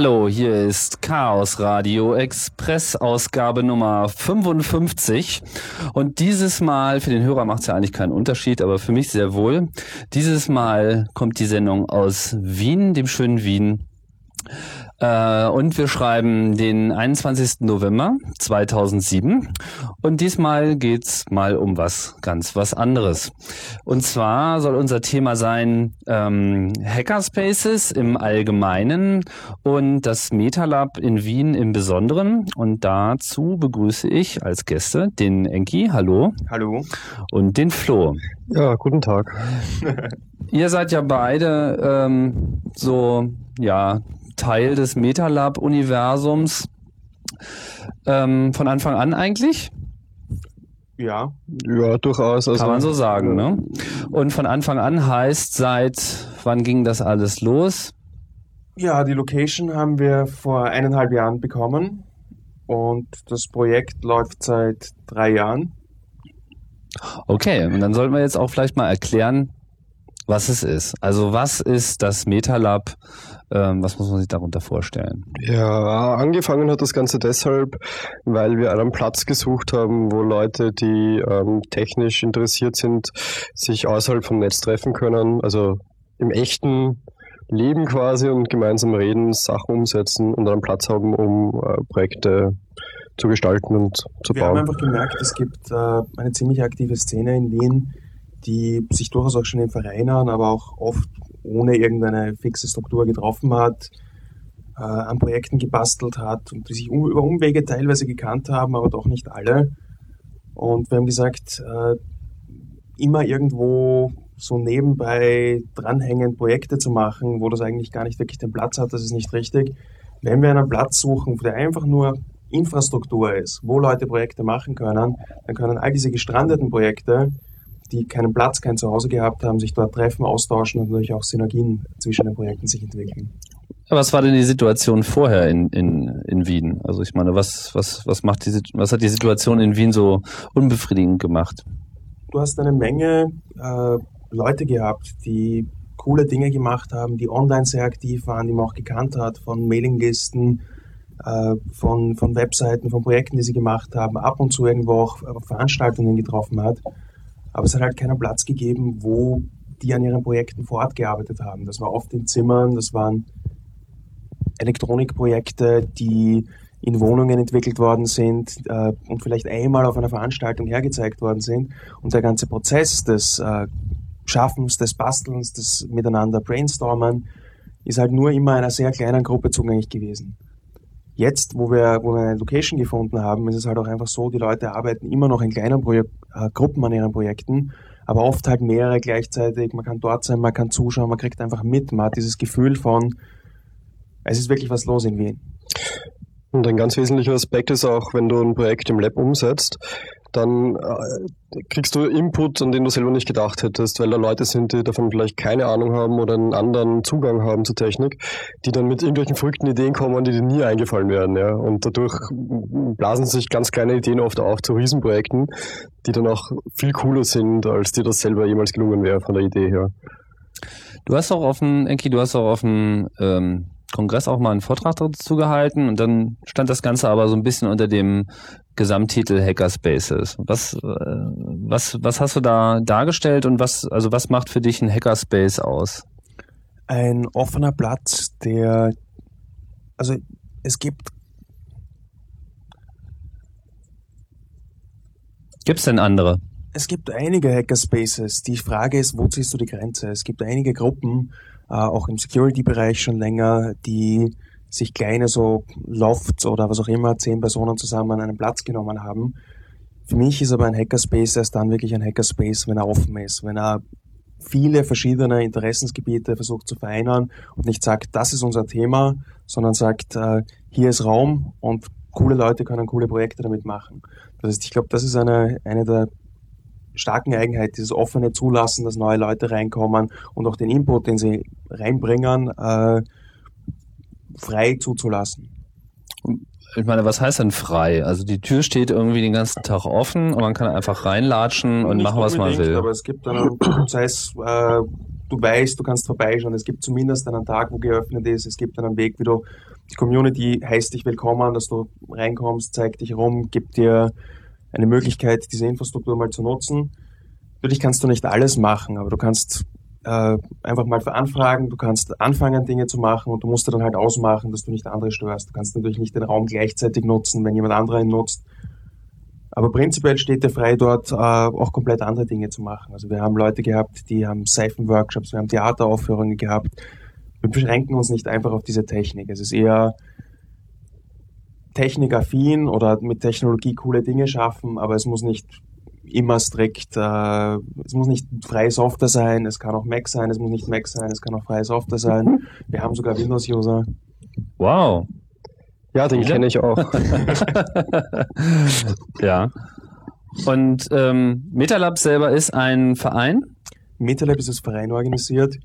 Hallo, hier ist Chaos Radio Express Ausgabe Nummer 55 und dieses Mal, für den Hörer macht es ja eigentlich keinen Unterschied, aber für mich sehr wohl, dieses Mal kommt die Sendung aus Wien, dem schönen Wien äh, und wir schreiben den 21. November 2007. Und diesmal geht's mal um was ganz was anderes. Und zwar soll unser Thema sein ähm, Hackerspaces im Allgemeinen und das MetaLab in Wien im Besonderen. Und dazu begrüße ich als Gäste den Enki, hallo. Hallo. Und den Flo. Ja, guten Tag. Ihr seid ja beide ähm, so, ja, Teil des MetaLab-Universums ähm, von Anfang an eigentlich? Ja. Ja, durchaus. Also, Kann man so sagen, ne? Und von Anfang an heißt, seit wann ging das alles los? Ja, die Location haben wir vor eineinhalb Jahren bekommen und das Projekt läuft seit drei Jahren. Okay, und dann sollten wir jetzt auch vielleicht mal erklären, was es ist. Also was ist das MetaLab? Ähm, was muss man sich darunter vorstellen? Ja, angefangen hat das Ganze deshalb, weil wir einen Platz gesucht haben, wo Leute, die ähm, technisch interessiert sind, sich außerhalb vom Netz treffen können. Also im echten Leben quasi und gemeinsam reden, Sachen umsetzen und einen Platz haben, um äh, Projekte zu gestalten und zu wir bauen. Wir haben einfach gemerkt, es gibt äh, eine ziemlich aktive Szene in Wien, die sich durchaus auch schon in Vereinen, aber auch oft ohne irgendeine fixe Struktur getroffen hat, äh, an Projekten gebastelt hat und die sich um, über Umwege teilweise gekannt haben, aber doch nicht alle. Und wir haben gesagt, äh, immer irgendwo so nebenbei dranhängen, Projekte zu machen, wo das eigentlich gar nicht wirklich den Platz hat, das ist nicht richtig. Wenn wir einen Platz suchen, der einfach nur Infrastruktur ist, wo Leute Projekte machen können, dann können all diese gestrandeten Projekte die keinen Platz, kein Zuhause gehabt haben, sich dort treffen, austauschen und natürlich auch Synergien zwischen den Projekten sich entwickeln. Was war denn die Situation vorher in, in, in Wien? Also ich meine, was, was, was, macht die, was hat die Situation in Wien so unbefriedigend gemacht? Du hast eine Menge äh, Leute gehabt, die coole Dinge gemacht haben, die online sehr aktiv waren, die man auch gekannt hat, von Mailinglisten, äh, von, von Webseiten, von Projekten, die sie gemacht haben, ab und zu irgendwo auch Veranstaltungen getroffen hat. Aber es hat halt keinen Platz gegeben, wo die an ihren Projekten vor Ort gearbeitet haben. Das war oft in Zimmern, das waren Elektronikprojekte, die in Wohnungen entwickelt worden sind äh, und vielleicht einmal auf einer Veranstaltung hergezeigt worden sind. Und der ganze Prozess des äh, Schaffens, des Bastelns, des Miteinander Brainstormen ist halt nur immer einer sehr kleinen Gruppe zugänglich gewesen. Jetzt, wo wir, wo wir eine Location gefunden haben, ist es halt auch einfach so, die Leute arbeiten immer noch in kleinen Projek äh, Gruppen an ihren Projekten, aber oft halt mehrere gleichzeitig. Man kann dort sein, man kann zuschauen, man kriegt einfach mit, man hat dieses Gefühl von, es ist wirklich was los in Wien. Und ein ganz wesentlicher Aspekt ist auch, wenn du ein Projekt im Lab umsetzt, dann äh, kriegst du Input, an den du selber nicht gedacht hättest, weil da Leute sind, die davon vielleicht keine Ahnung haben oder einen anderen Zugang haben zur Technik, die dann mit irgendwelchen verrückten Ideen kommen, die dir nie eingefallen werden. Ja? Und dadurch blasen sich ganz kleine Ideen oft auf zu Riesenprojekten, die dann auch viel cooler sind, als dir das selber jemals gelungen wäre von der Idee her. Du hast auch dem, Enki, du hast auch auf dem ähm, Kongress auch mal einen Vortrag dazu gehalten und dann stand das Ganze aber so ein bisschen unter dem Gesamttitel Hackerspaces. Was, äh, was, was hast du da dargestellt und was, also was macht für dich ein Hackerspace aus? Ein offener Platz, der, also es gibt Gibt es denn andere? Es gibt einige Hackerspaces. Die Frage ist, wo ziehst du die Grenze? Es gibt einige Gruppen, äh, auch im Security-Bereich schon länger, die sich kleine so Lofts oder was auch immer, zehn Personen zusammen einen Platz genommen haben. Für mich ist aber ein Hackerspace erst dann wirklich ein Hackerspace, wenn er offen ist, wenn er viele verschiedene Interessensgebiete versucht zu vereinen und nicht sagt, das ist unser Thema, sondern sagt, äh, hier ist Raum und coole Leute können coole Projekte damit machen. Das heißt, ich glaube, das ist eine, eine der starken Eigenheit, dieses offene Zulassen, dass neue Leute reinkommen und auch den Input, den sie reinbringen, äh, frei zuzulassen. Ich meine, was heißt denn frei? Also die Tür steht irgendwie den ganzen Tag offen und man kann einfach reinlatschen und Nicht machen, was man will. Aber es gibt dann, sei es, äh, du weißt, du kannst vorbeischauen. Es gibt zumindest einen Tag, wo geöffnet ist. Es gibt einen Weg, wie du die Community heißt dich willkommen, dass du reinkommst, zeigt dich rum, gibt dir eine Möglichkeit, diese Infrastruktur mal zu nutzen. Natürlich kannst du nicht alles machen, aber du kannst äh, einfach mal veranfragen, du kannst anfangen, Dinge zu machen und du musst dann halt ausmachen, dass du nicht andere störst. Du kannst natürlich nicht den Raum gleichzeitig nutzen, wenn jemand anderer ihn nutzt. Aber prinzipiell steht dir frei, dort äh, auch komplett andere Dinge zu machen. Also wir haben Leute gehabt, die haben Seifenworkshops, wir haben Theateraufführungen gehabt. Wir beschränken uns nicht einfach auf diese Technik. Es ist eher technikaffin oder mit Technologie coole Dinge schaffen, aber es muss nicht immer strikt, äh, es muss nicht freie Software sein, es kann auch Mac sein, es muss nicht Mac sein, es kann auch freie Software sein. Wir haben sogar Windows-User. Wow. Ja, den kenne ich auch. ja. Und ähm, MetaLab selber ist ein Verein? MetaLab ist als Verein organisiert.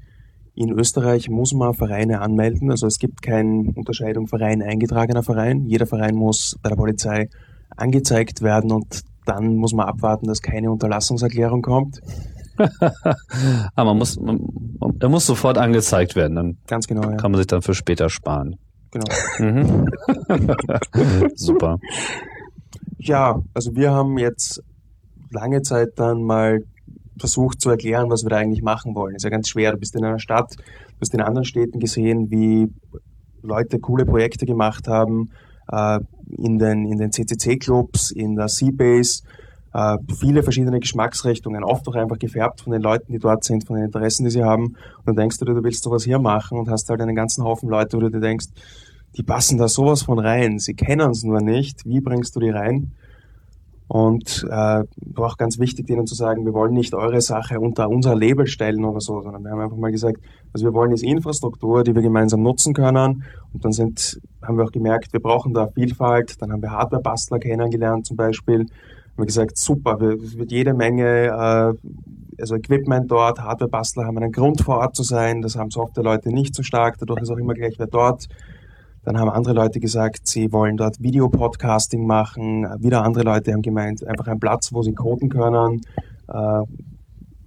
In Österreich muss man Vereine anmelden. Also es gibt keine Unterscheidung Verein, eingetragener Verein. Jeder Verein muss bei der Polizei angezeigt werden und dann muss man abwarten, dass keine Unterlassungserklärung kommt. Aber man muss, man, er muss sofort angezeigt werden. Dann Ganz genau, ja. kann man sich dann für später sparen. Genau. Mhm. Super. Ja, also wir haben jetzt lange Zeit dann mal versucht zu erklären, was wir da eigentlich machen wollen. Ist ja ganz schwer. Du bist in einer Stadt, du hast in anderen Städten gesehen, wie Leute coole Projekte gemacht haben, äh, in den, in den CCC-Clubs, in der Seabase, äh, viele verschiedene Geschmacksrichtungen, oft auch einfach gefärbt von den Leuten, die dort sind, von den Interessen, die sie haben. Und dann denkst du dir, du willst sowas hier machen und hast halt einen ganzen Haufen Leute, wo du dir denkst, die passen da sowas von rein. Sie kennen es nur nicht. Wie bringst du die rein? Und äh, auch ganz wichtig, denen zu sagen, wir wollen nicht eure Sache unter unser Label stellen oder so, sondern wir haben einfach mal gesagt, was wir wollen ist Infrastruktur, die wir gemeinsam nutzen können. Und dann sind, haben wir auch gemerkt, wir brauchen da Vielfalt. Dann haben wir Hardware-Bastler kennengelernt zum Beispiel. Haben wir gesagt, super, es wird jede Menge äh, also Equipment dort, Hardware-Bastler haben einen Grund vor Ort zu sein, das haben Software-Leute nicht so stark, dadurch ist auch immer gleich wer dort. Dann haben andere Leute gesagt, sie wollen dort Videopodcasting machen. Wieder andere Leute haben gemeint, einfach ein Platz, wo sie coden können. Äh,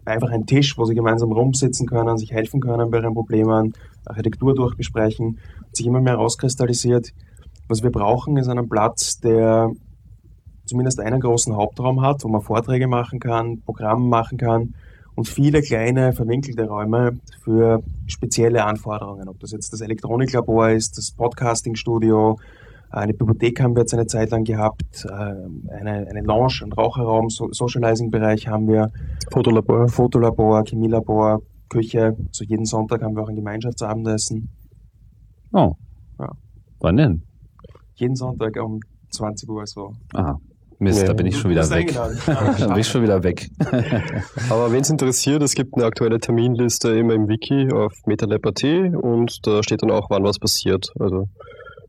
einfach ein Tisch, wo sie gemeinsam rumsitzen können, sich helfen können bei ihren Problemen, Architektur durchbesprechen. Sich immer mehr rauskristallisiert. Was wir brauchen, ist einen Platz, der zumindest einen großen Hauptraum hat, wo man Vorträge machen kann, Programme machen kann und viele kleine verwinkelte Räume für spezielle Anforderungen. Ob das jetzt das Elektroniklabor ist, das Podcastingstudio, eine Bibliothek haben wir jetzt eine Zeit lang gehabt, äh, eine, eine Lounge, ein Raucherraum, Socializing-Bereich haben wir. Fotolabor. Fotolabor, Chemielabor, Küche. So jeden Sonntag haben wir auch ein Gemeinschaftsabendessen. Oh. Ja. Wann denn? Jeden Sonntag um 20 Uhr so. Aha. Mist, nee. da bin ich schon wieder weg. da bin ich schon wieder weg. Aber wenn es interessiert, es gibt eine aktuelle Terminliste immer im Wiki auf MetaLab.at und da steht dann auch, wann was passiert. Also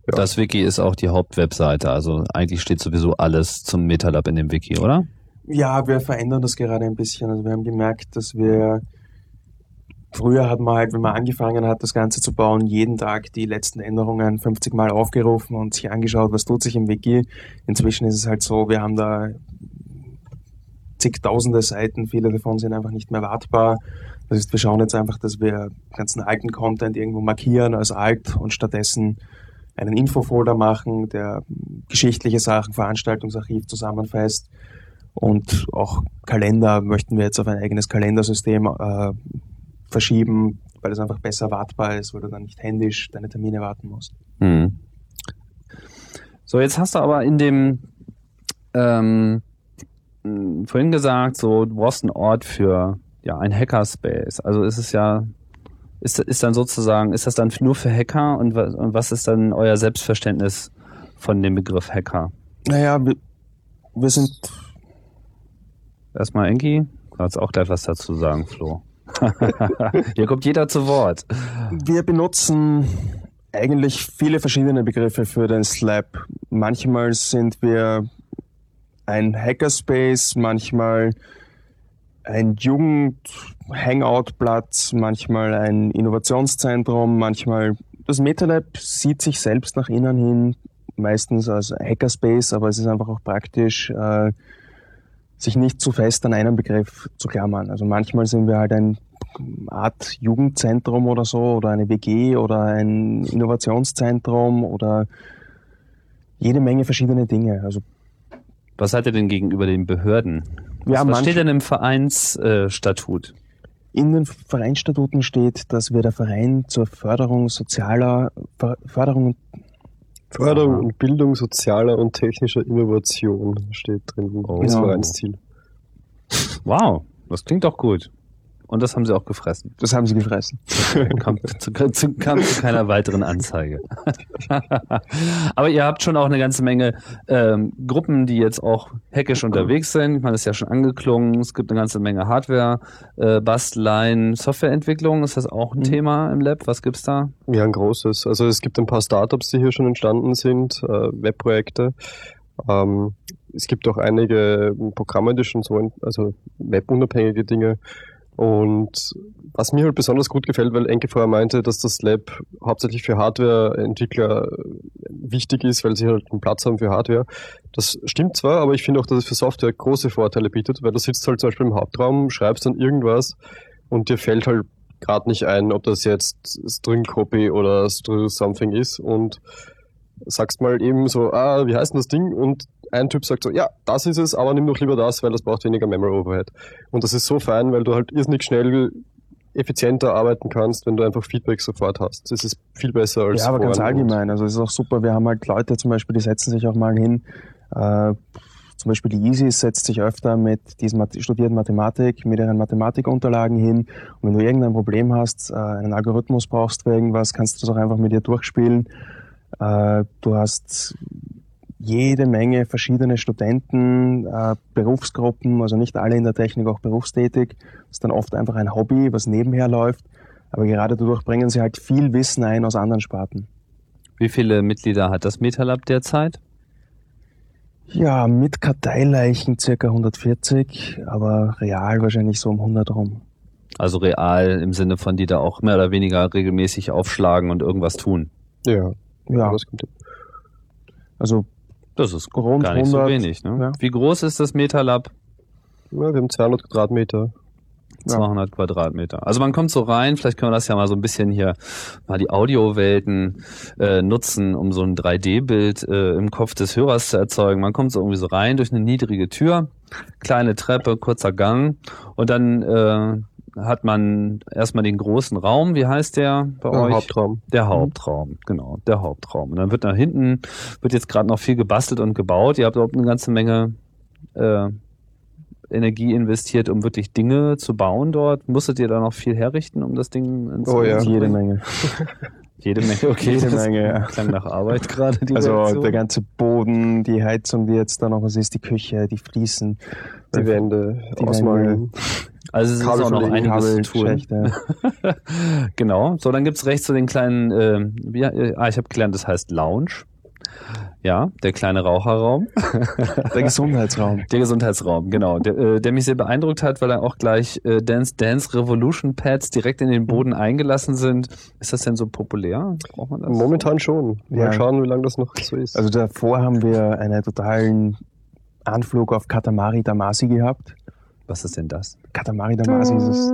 ja. Das Wiki ist auch die Hauptwebseite, also eigentlich steht sowieso alles zum MetaLab in dem Wiki, oder? Ja, wir verändern das gerade ein bisschen. Also wir haben gemerkt, dass wir Früher hat man halt, wenn man angefangen hat, das Ganze zu bauen, jeden Tag die letzten Änderungen 50 Mal aufgerufen und sich angeschaut, was tut sich im Wiki. Inzwischen ist es halt so, wir haben da zigtausende Seiten, viele davon sind einfach nicht mehr wartbar. Das heißt, wir schauen jetzt einfach, dass wir ganzen alten Content irgendwo markieren als alt und stattdessen einen Infofolder machen, der geschichtliche Sachen, Veranstaltungsarchiv zusammenfasst und auch Kalender möchten wir jetzt auf ein eigenes Kalendersystem äh, verschieben, weil es einfach besser wartbar ist, weil du dann nicht händisch deine Termine warten musst. Mhm. So, jetzt hast du aber in dem ähm, vorhin gesagt, so du brauchst einen Ort für ja ein Hackerspace. Also ist es ja ist, ist dann sozusagen ist das dann nur für Hacker und, und was ist dann euer Selbstverständnis von dem Begriff Hacker? Naja, wir, wir sind erstmal Enki, du kannst auch gleich was dazu sagen, Flo. Hier kommt jeder zu Wort. Wir benutzen eigentlich viele verschiedene Begriffe für den Slab. Manchmal sind wir ein Hackerspace, manchmal ein Jugend-Hangout-Platz, manchmal ein Innovationszentrum, manchmal das MetaLab sieht sich selbst nach innen hin meistens als Hackerspace, aber es ist einfach auch praktisch, äh, sich nicht zu fest an einen Begriff zu klammern. Also manchmal sind wir halt ein Art Jugendzentrum oder so oder eine WG oder ein Innovationszentrum oder jede Menge verschiedene Dinge. Also Was seid ihr denn gegenüber den Behörden? Was, Ja, was manche- steht denn im Vereinsstatut? in den Vereinsstatuten steht, dass wir der Verein zur Förderung sozialer Förderung Förderung Aha. und Bildung sozialer und technischer Innovation steht drin Oh. Genau. Vereinsziel. wow, das klingt doch gut. Und das haben sie auch gefressen. das haben sie gefressen. Kam zu, zu, kam zu keiner weiteren Anzeige. Aber ihr habt schon auch eine ganze Menge ähm, Gruppen, die jetzt auch hackisch unterwegs sind. Man ist ja schon angeklungen. Es gibt eine ganze Menge Hardware, äh, Basteleien, Softwareentwicklung. Ist das auch ein Mhm. Thema im Lab? Was gibt's da? Ja, ein großes. Also es gibt ein paar Startups, die hier schon entstanden sind, äh, Webprojekte. Ähm, es gibt auch einige Programme, die schon so, also webunabhängige Dinge. Und was mir halt besonders gut gefällt, weil Enke vorher meinte, dass das Lab hauptsächlich für Hardware-Entwickler äh, wichtig ist, weil sie halt einen Platz haben für Hardware. Das stimmt zwar, aber ich finde auch, dass es für Software große Vorteile bietet, weil du sitzt halt zum Beispiel im Hauptraum, schreibst dann irgendwas und dir fällt halt gerade nicht ein, ob das jetzt String Copy oder String Something ist und sagst mal eben so, ah, wie heißt denn das Ding? Und ein Typ sagt so, ja, das ist es, aber nimm doch lieber das, weil das braucht weniger Memory Overhead. Und das ist so fein, weil du halt irrsinnig schnell effizienter arbeiten kannst, wenn du einfach Feedback sofort hast. Das ist viel besser als Ja, aber ganz allgemein. Also es ist auch super. Wir haben halt Leute zum Beispiel, die setzen sich auch mal hin. Äh, zum Beispiel die Isis setzt sich öfter mit diesen studierten Mathematik, mit ihren Mathematikunterlagen hin. Und wenn du irgendein Problem hast, äh, einen Algorithmus brauchst für irgendwas, kannst du das auch einfach mit ihr durchspielen. Äh, du hast jede Menge verschiedene Studenten, äh, Berufsgruppen, also nicht alle in der Technik auch berufstätig. Das ist dann oft einfach ein Hobby, was nebenher läuft. Aber gerade dadurch bringen sie halt viel Wissen ein aus anderen Sparten. Wie viele Mitglieder hat das MetaLab derzeit? Ja, mit Karteileichen circa 140, aber real wahrscheinlich so um 100 rum. Also real im Sinne von, die da auch mehr oder weniger regelmäßig aufschlagen und irgendwas tun. Ja, Ja, das kommt hin. also Das ist Rund gar nicht so 100, wenig. Ne? ja. Wie groß ist das MetaLab? Ja, wir haben 200 Quadratmeter. Ja. 200 Quadratmeter. Also man kommt so rein, vielleicht können wir das ja mal so ein bisschen hier mal die Audiowelten äh, nutzen, um so ein 3D-Bild äh, im Kopf des Hörers zu erzeugen. Man kommt so irgendwie so rein durch eine niedrige Tür, kleine Treppe, kurzer Gang und dann äh, hat man erstmal den großen Raum, wie heißt der bei Ja, euch? Hauptraum. Der Hauptraum, genau, der Hauptraum. Und dann wird nach hinten, wird jetzt gerade noch viel gebastelt und gebaut. Ihr habt überhaupt eine ganze Menge äh, Energie investiert, um wirklich Dinge zu bauen dort. Musstet ihr da noch viel herrichten, um das Ding ins Oh ja. jede? Menge. Jede Menge, okay. Jede Menge, ja. Klang nach Arbeit gerade. die Also Reaktion. der ganze Boden, die Heizung, die jetzt da noch was ist, die Küche, die Fliesen, Die Wände Die ausmalen. also es ist auch noch einiges zu tun. Kabelschächte. Genau. So, dann gibt's rechts so den kleinen, äh, wie, äh, ah, ich habe gelernt, das heißt Lounge. Ja, der kleine Raucherraum. Der Gesundheitsraum. Der Gesundheitsraum, genau. Der, äh, der mich sehr beeindruckt hat, weil er auch gleich äh, Dance Dance Revolution Pads direkt in den Boden eingelassen sind. Ist das denn so populär? Braucht man das? Momentan schon. Mal Ja. schauen, wie lange das noch so ist. Also davor haben wir einen totalen Anflug auf Katamari Damacy gehabt. Was ist denn das? Katamari Damacy ist, es-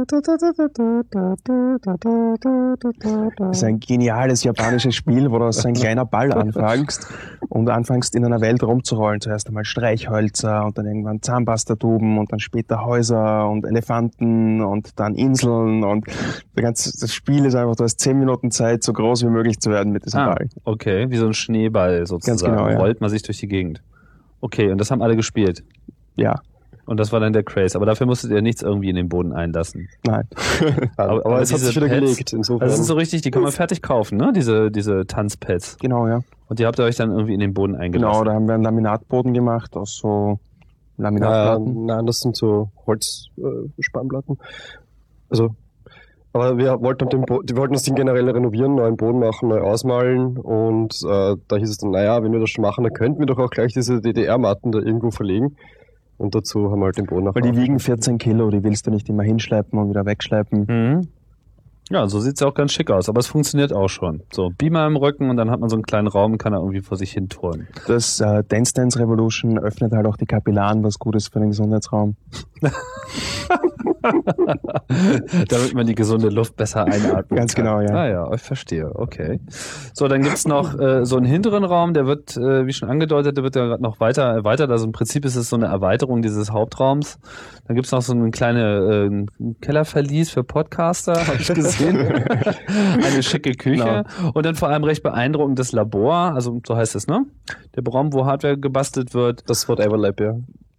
ist ein geniales japanisches Spiel, wo du als ein kleiner Ball anfängst und anfängst in einer Welt rumzurollen. Zuerst einmal Streichhölzer und dann irgendwann Zahnpastatuben und dann später Häuser und Elefanten und dann Inseln und ganze, das Spiel ist einfach, du hast zehn Minuten Zeit, so groß wie möglich zu werden mit diesem Ah, Ball. okay, wie so ein Schneeball sozusagen. genau, ja. Rollt man sich durch die Gegend. Okay, und das haben alle gespielt. Ja, Und das war dann der Craze. Aber dafür musstet ihr nichts irgendwie in den Boden einlassen. nein. aber, aber es hat sich wieder Pads- gelegt. Insofern. Also das sind so richtig, die kann man fertig kaufen, ne? Diese, diese Tanzpads. genau, ja. Und die habt ihr euch dann irgendwie in den Boden eingelassen. Genau, da haben wir einen Laminatboden gemacht aus so Ja, Laminatplatten. nein, das sind so Holzspannplatten. Äh, also, aber wir wollten, den Bo die wollten das Ding generell renovieren, neuen Boden machen, neu ausmalen und äh, da hieß es dann, naja, wenn wir das schon machen, dann könnten wir doch auch gleich diese DDR-Matten da irgendwo verlegen. Und dazu haben wir halt den Boden Weil die wiegen 14 Kilo, die willst du nicht immer hinschleppen und wieder wegschleppen. Mhm. Ja, so sieht's ja auch ganz schick aus, aber es funktioniert auch schon. So, Beamer im Rücken und dann hat man so einen kleinen Raum, kann er irgendwie vor sich hin turnen. Das äh, Dance Dance Revolution öffnet halt auch die Kapillaren, was gut ist für den Gesundheitsraum. Damit man die gesunde Luft besser einatmen Ganz kann. genau, ja. Ah ja, ich verstehe, okay. So, dann gibt's noch äh, so einen hinteren Raum, der wird, äh, wie schon angedeutet, der wird ja gerade noch weiter erweitert. Also im Prinzip ist es so eine Erweiterung dieses Hauptraums. Dann gibt's noch so eine kleine äh, Kellerverlies für Podcaster, habe ich gesehen. eine schicke Küche. Und dann vor allem recht beeindruckendes Labor, also so heißt es, ne? Der Raum, wo Hardware gebastelt wird. Das Whatever Lab, ja.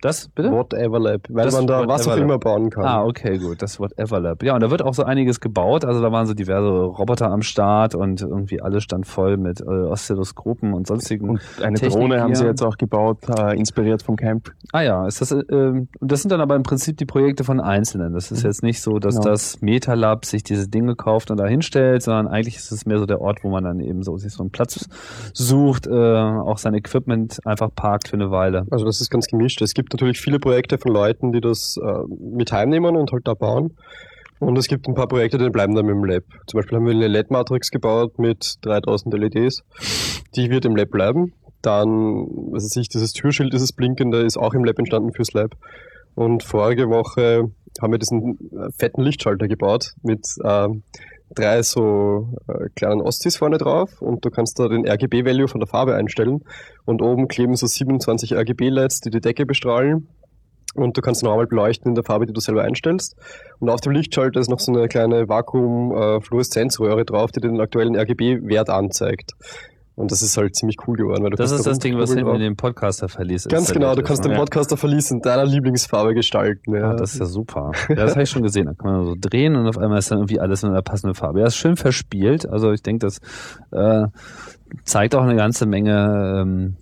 Das, bitte? Whatever Lab, weil Das man da was auch Whatever immer bauen kann. Ah, okay, gut. Das Wort Everlab. Ja, und da wird auch so einiges gebaut. Also da waren so diverse Roboter am Start und irgendwie alles stand voll mit äh, Oszilloskopen und sonstigen. Und eine Technik Drohne haben hier. sie jetzt auch gebaut, äh, inspiriert vom Camp. ah ja, ist das, äh, das sind dann aber im Prinzip die Projekte von Einzelnen. Das ist jetzt nicht so, dass Genau. das MetaLab sich diese Dinge kauft und da hinstellt, sondern eigentlich ist es mehr so der Ort, wo man dann eben so sich so einen Platz sucht, äh, auch sein Equipment einfach parkt für eine Weile. Also das ist ganz gemischt. Es gibt natürlich viele Projekte von Leuten, die das äh, mit heimnehmen und halt da bauen. Und es gibt ein paar Projekte, die bleiben dann im Lab. Zum Beispiel haben wir eine LED-Matrix gebaut mit 3000 LEDs. Die wird im Lab bleiben. Dann, was weiß ich, dieses Türschild, dieses blinkende, ist auch im Lab entstanden fürs Lab. Und vorige Woche haben wir diesen äh, fetten Lichtschalter gebaut mit äh, drei so äh, kleinen Ostis vorne drauf und du kannst da den RGB-Value von der Farbe einstellen und oben kleben so 27 RGB-LEDs, die die Decke bestrahlen und du kannst normal beleuchten in der Farbe, die du selber einstellst. Und auf dem Lichtschalter ist noch so eine kleine Vakuum-Fluoreszenzröhre drauf, die den aktuellen RGB-Wert anzeigt. Und das ist halt ziemlich cool geworden. Weil du Das ist da das Ding, was hinten drauf. in dem Podcaster verließ. Ganz genau, du kannst den ne? Podcaster verließen, deiner Lieblingsfarbe gestalten. Ja. Ah, das ist ja super. Ja, das habe ich schon gesehen. Da kann man so drehen und auf einmal ist dann irgendwie alles in einer passenden Farbe. Ja, ist schön verspielt. Also ich denke, das äh, zeigt auch eine ganze Menge ähm,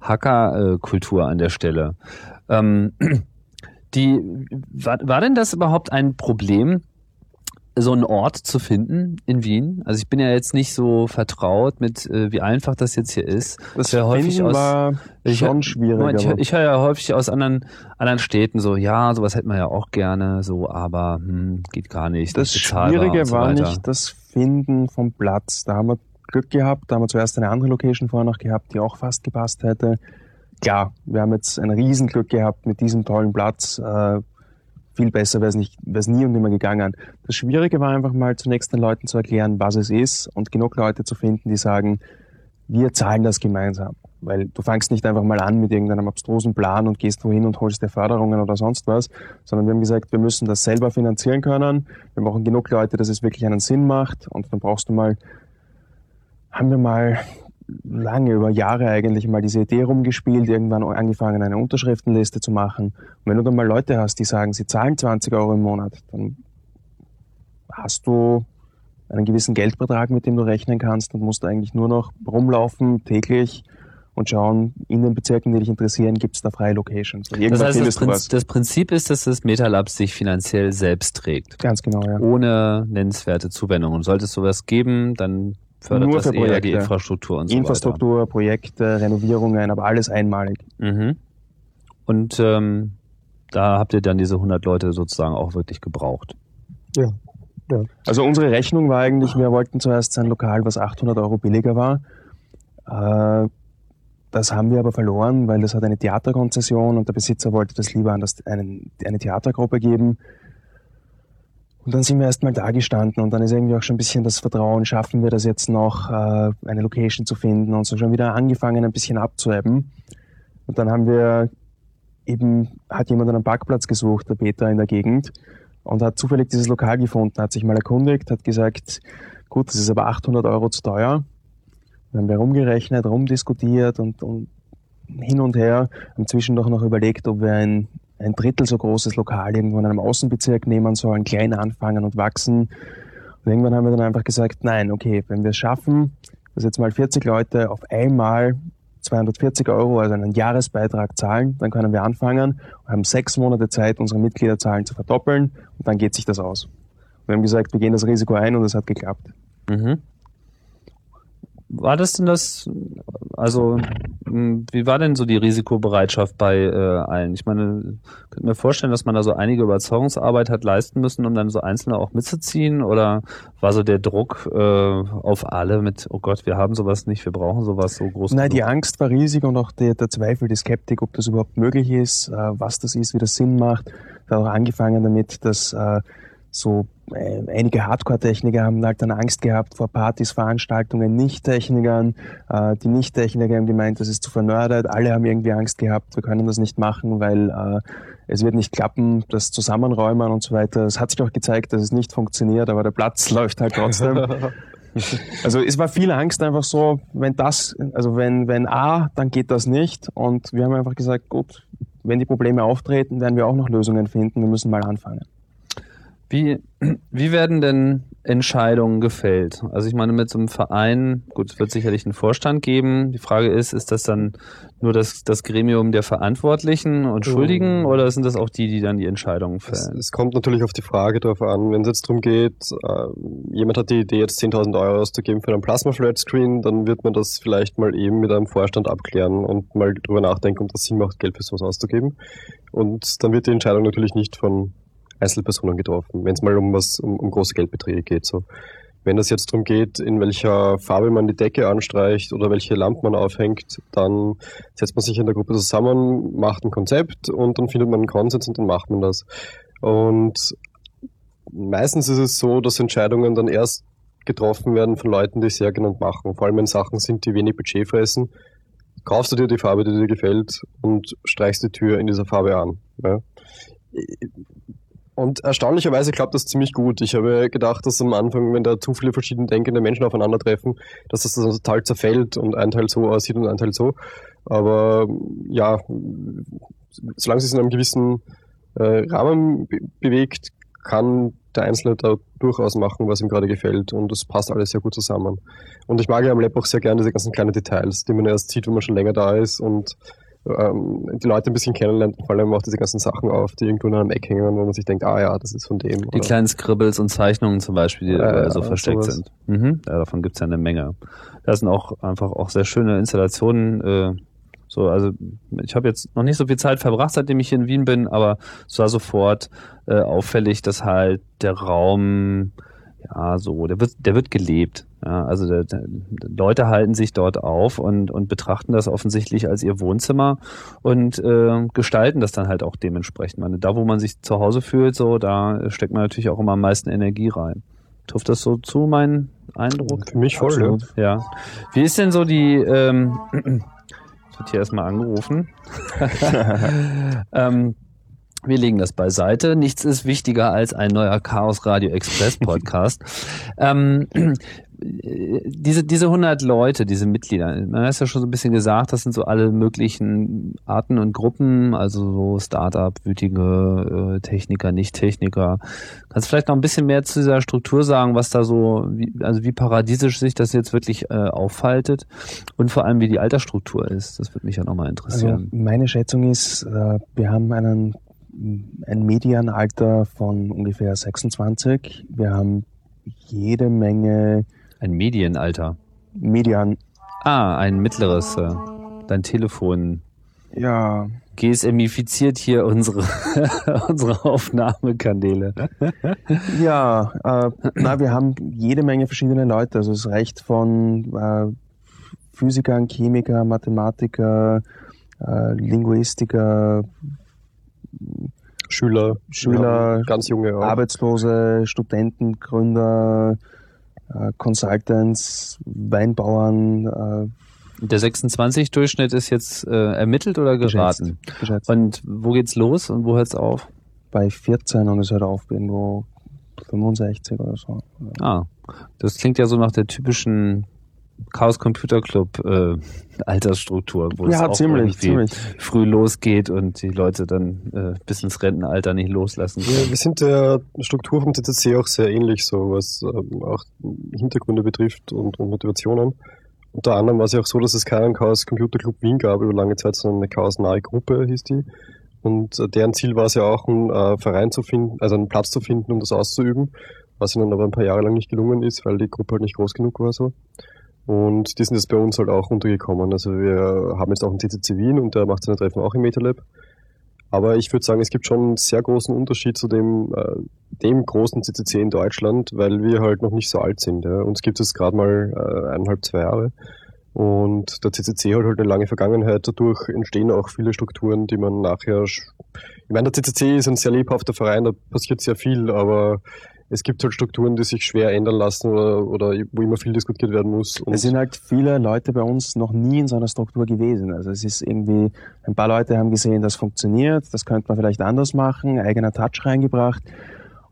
Hacker-Kultur an der Stelle. Ähm, die, war, war denn das überhaupt ein Problem, so einen Ort zu finden in Wien? Also ich bin ja jetzt nicht so vertraut mit, äh, wie einfach das jetzt hier ist. Das Ja, häufig aus- war Ich- schon schwierig. Moment, ich, aber- ich höre ja häufig aus anderen, anderen Städten so, ja, sowas hätten wir ja auch gerne, so, aber hm, geht gar nicht. Das nicht Schwierige so war nicht das Finden vom Platz. Da haben wir Glück gehabt. Da haben wir zuerst eine andere Location vorher noch gehabt, die auch fast gepasst hätte. Klar, wir haben jetzt ein Riesenglück gehabt mit diesem tollen Platz. Äh, viel besser wäre es nicht, wäre nie und nimmer gegangen. Das Schwierige war einfach mal zunächst den Leuten zu erklären, was es ist und genug Leute zu finden, die sagen, wir zahlen das gemeinsam. Weil du fangst nicht einfach mal an mit irgendeinem abstrusen Plan und gehst wohin und holst dir Förderungen oder sonst was, sondern wir haben gesagt, wir müssen das selber finanzieren können. Wir brauchen genug Leute, dass es wirklich einen Sinn macht und dann brauchst du mal, haben wir mal lange, über Jahre eigentlich mal diese Idee rumgespielt, irgendwann angefangen, eine Unterschriftenliste zu machen. Und wenn du dann mal Leute hast, die sagen, sie zahlen 20 Euro im Monat, dann hast du einen gewissen Geldbetrag, mit dem du rechnen kannst und musst eigentlich nur noch rumlaufen täglich und schauen, in den Bezirken, die dich interessieren, gibt es da freie Locations. Das heißt, das, was. das Prinzip ist, dass das MetaLab sich finanziell selbst trägt. Ganz genau, ja. Ohne nennenswerte Zuwendungen. Sollte es sowas geben, dann fördert Nur das für eher die Projekte. Infrastruktur und so Infrastruktur, Projekte, Renovierungen, aber alles einmalig. weiter. Mhm. Und ähm, da habt ihr dann diese 100 Leute sozusagen auch wirklich gebraucht. Ja. Also unsere Rechnung war eigentlich, wir wollten zuerst ein Lokal, was 800 Euro billiger war. Äh, das haben wir aber verloren, weil das hat eine Theaterkonzession und der Besitzer wollte das lieber an das, einen, eine Theatergruppe geben. Und dann sind wir erstmal da gestanden und dann ist irgendwie auch schon ein bisschen das Vertrauen, schaffen wir das jetzt noch, äh, eine Location zu finden und so schon wieder angefangen, ein bisschen abzuebben. Und dann haben wir eben, hat jemand einen Parkplatz gesucht, der Peter in der Gegend, und hat zufällig dieses Lokal gefunden, hat sich mal erkundigt, hat gesagt, gut, das ist aber 800 Euro zu teuer. Dann haben wir rumgerechnet, rumdiskutiert und, und hin und her, haben zwischendurch noch überlegt, ob wir ein, ein Drittel so großes Lokal irgendwo in einem Außenbezirk nehmen sollen, klein anfangen und wachsen. Und irgendwann haben wir dann einfach gesagt, nein, okay, wenn wir es schaffen, dass jetzt mal 40 Leute auf einmal 240 Euro, also einen Jahresbeitrag zahlen, dann können wir anfangen und haben sechs Monate Zeit, unsere Mitgliederzahlen zu verdoppeln und dann geht sich das aus. Wir haben gesagt, wir gehen das Risiko ein und es hat geklappt. Mhm. War das denn das, also wie war denn so die Risikobereitschaft bei äh, allen? Ich meine, könnte mir vorstellen, dass man da so einige Überzeugungsarbeit hat leisten müssen, um dann so Einzelne auch mitzuziehen? Oder war so der Druck äh, auf alle mit, oh Gott, wir haben sowas nicht, wir brauchen sowas so groß? Nein, genug? die Angst war riesig und auch der, der Zweifel, die Skeptik, ob das überhaupt möglich ist, äh, was das ist, wie das Sinn macht. Da auch angefangen damit, dass äh, so äh, einige Hardcore-Techniker haben halt dann Angst gehabt vor Partys, Veranstaltungen, Nicht-Technikern. Äh, die Nicht-Techniker haben gemeint, das ist zu vernördert. Alle haben irgendwie Angst gehabt, wir können das nicht machen, weil äh, es wird nicht klappen, das Zusammenräumen und so weiter. Es hat sich auch gezeigt, dass es nicht funktioniert, aber der Platz läuft halt trotzdem. Also es war viel Angst einfach so, wenn das, also wenn, wenn A, dann geht das nicht. Und wir haben einfach gesagt, gut, wenn die Probleme auftreten, werden wir auch noch Lösungen finden. Wir müssen mal anfangen. Wie, wie werden denn Entscheidungen gefällt? Also ich meine, mit so einem Verein, gut, es wird sicherlich einen Vorstand geben. Die Frage ist, ist das dann nur das, das Gremium der Verantwortlichen und Schuldigen mhm. oder sind das auch die, die dann die Entscheidungen fällen? Es, es kommt natürlich auf die Frage darauf an. Wenn es jetzt darum geht, äh, jemand hat die Idee, jetzt 10.000 Euro auszugeben für einen Plasma-Flat-Screen, dann wird man das vielleicht mal eben mit einem Vorstand abklären und mal drüber nachdenken, ob das Sinn macht, Geld für sowas auszugeben. Und dann wird die Entscheidung natürlich nicht von Einzelpersonen getroffen, wenn es mal um was um, um große Geldbeträge geht. So. Wenn es jetzt darum geht, in welcher Farbe man die Decke anstreicht oder welche Lampen man aufhängt, dann setzt man sich in der Gruppe zusammen, macht ein Konzept und dann findet man einen Konsens und dann macht man das. Und meistens ist es so, dass Entscheidungen dann erst getroffen werden von Leuten, die sehr genannt machen. Vor allem wenn Sachen sind, die wenig Budget fressen, kaufst du dir die Farbe, die dir gefällt und streichst die Tür in dieser Farbe an. Ja. Und erstaunlicherweise klappt das ziemlich gut. Ich habe gedacht, dass am Anfang, wenn da zu viele verschiedene denkende Menschen aufeinandertreffen, dass das dann total zerfällt und ein Teil so aussieht und ein Teil so. Aber ja, solange es in einem gewissen äh, Rahmen be bewegt, kann der Einzelne da durchaus machen, was ihm gerade gefällt und es passt alles sehr gut zusammen. Und ich mag ja am Lab auch sehr gerne diese ganzen kleinen Details, die man erst sieht, wenn man schon länger da ist und ähm, die Leute ein bisschen kennenlernt, vor allem auch diese ganzen Sachen auf, die irgendwo in einem Eck hängen, wo man sich denkt, ah ja, das ist von dem. Die oder? kleinen Scribbles und Zeichnungen zum Beispiel, die äh, da so versteckt sowas. sind. Mhm. Ja, davon gibt's ja eine Menge. Da sind auch einfach auch sehr schöne Installationen. Äh, so, also ich habe jetzt noch nicht so viel Zeit verbracht, seitdem ich hier in Wien bin, aber es war sofort äh, auffällig, dass halt der Raum ja, so, der wird, der wird gelebt. Ja, also der, der, Leute halten sich dort auf und, und betrachten das offensichtlich als ihr Wohnzimmer und äh, gestalten das dann halt auch dementsprechend. meine, da, wo man sich zu Hause fühlt, so, da steckt man natürlich auch immer am meisten Energie rein. Trifft das so zu, mein Eindruck? Für mich voll, Absolut. ja. ja. Wie ist denn so die, ähm, ich wird hier erstmal angerufen. ähm, wir legen das beiseite. Nichts ist wichtiger als ein neuer Chaos Radio Express Podcast. ähm, diese, diese 100 Leute, diese Mitglieder, man hat ja schon so ein bisschen gesagt, das sind so alle möglichen Arten und Gruppen, also so Startup, wütige äh, Techniker, Nicht-Techniker. Kannst du vielleicht noch ein bisschen mehr zu dieser Struktur sagen, was da so, wie, also wie paradiesisch sich das jetzt wirklich äh, auffaltet und vor allem wie die Altersstruktur ist? Das würde mich ja nochmal interessieren. Also meine Schätzung ist, äh, wir haben einen ein Medianalter von ungefähr 26. Wir haben jede Menge. Ein Medienalter? Median. Ah, ein mittleres. Äh, dein Telefon. Ja. GSMifiziert hier unsere, unsere Aufnahmekanäle. ja, äh, na, wir haben jede Menge verschiedene Leute. Also es reicht von äh, Physikern, Chemiker, Mathematiker, äh, Linguistiker, Schüler, Schüler, ganz junge, auch. Arbeitslose, Studenten, Gründer, äh, Consultants, Weinbauern. Äh, der 26-Durchschnitt ist jetzt äh, ermittelt oder geraten? Geschätzt, geschätzt. Und wo geht's los und wo hört's auf? Bei 14 und es hört auf irgendwo 65 oder so. Ah, das klingt ja so nach der typischen Chaos Computer Club äh, Altersstruktur, wo ja, es auch ziemlich, ziemlich. früh losgeht und die Leute dann äh, bis ins Rentenalter nicht loslassen können. Ja, wir sind der Struktur vom TTC auch sehr ähnlich, so was ähm, auch Hintergründe betrifft und, und Motivationen. Unter anderem war es ja auch so, dass es keinen Chaos Computer Club Wien gab über lange Zeit, sondern eine Chaos nahe Gruppe hieß die. Und äh, deren Ziel war es ja auch, einen äh, Verein zu finden, also einen Platz zu finden, um das auszuüben, was ihnen aber ein paar Jahre lang nicht gelungen ist, weil die Gruppe halt nicht groß genug war so. Und die sind jetzt bei uns halt auch untergekommen. Also wir haben jetzt auch einen CCC Wien und der macht seine Treffen auch im MetaLab. Aber ich würde sagen, es gibt schon einen sehr großen Unterschied zu dem, äh, dem großen CCC in Deutschland, weil wir halt noch nicht so alt sind. Ja. Uns gibt es gerade mal äh, eineinhalb, zwei Jahre. Und der CCC hat halt eine lange Vergangenheit. Dadurch entstehen auch viele Strukturen, die man nachher. Ich meine, der CCC ist ein sehr lebhafter Verein, da passiert sehr viel, aber es gibt halt Strukturen, die sich schwer ändern lassen oder, oder wo immer viel diskutiert werden muss. Es sind halt viele Leute bei uns noch nie in so einer Struktur gewesen. Also es ist irgendwie, ein paar Leute haben gesehen, das funktioniert, das könnte man vielleicht anders machen, eigener Touch reingebracht.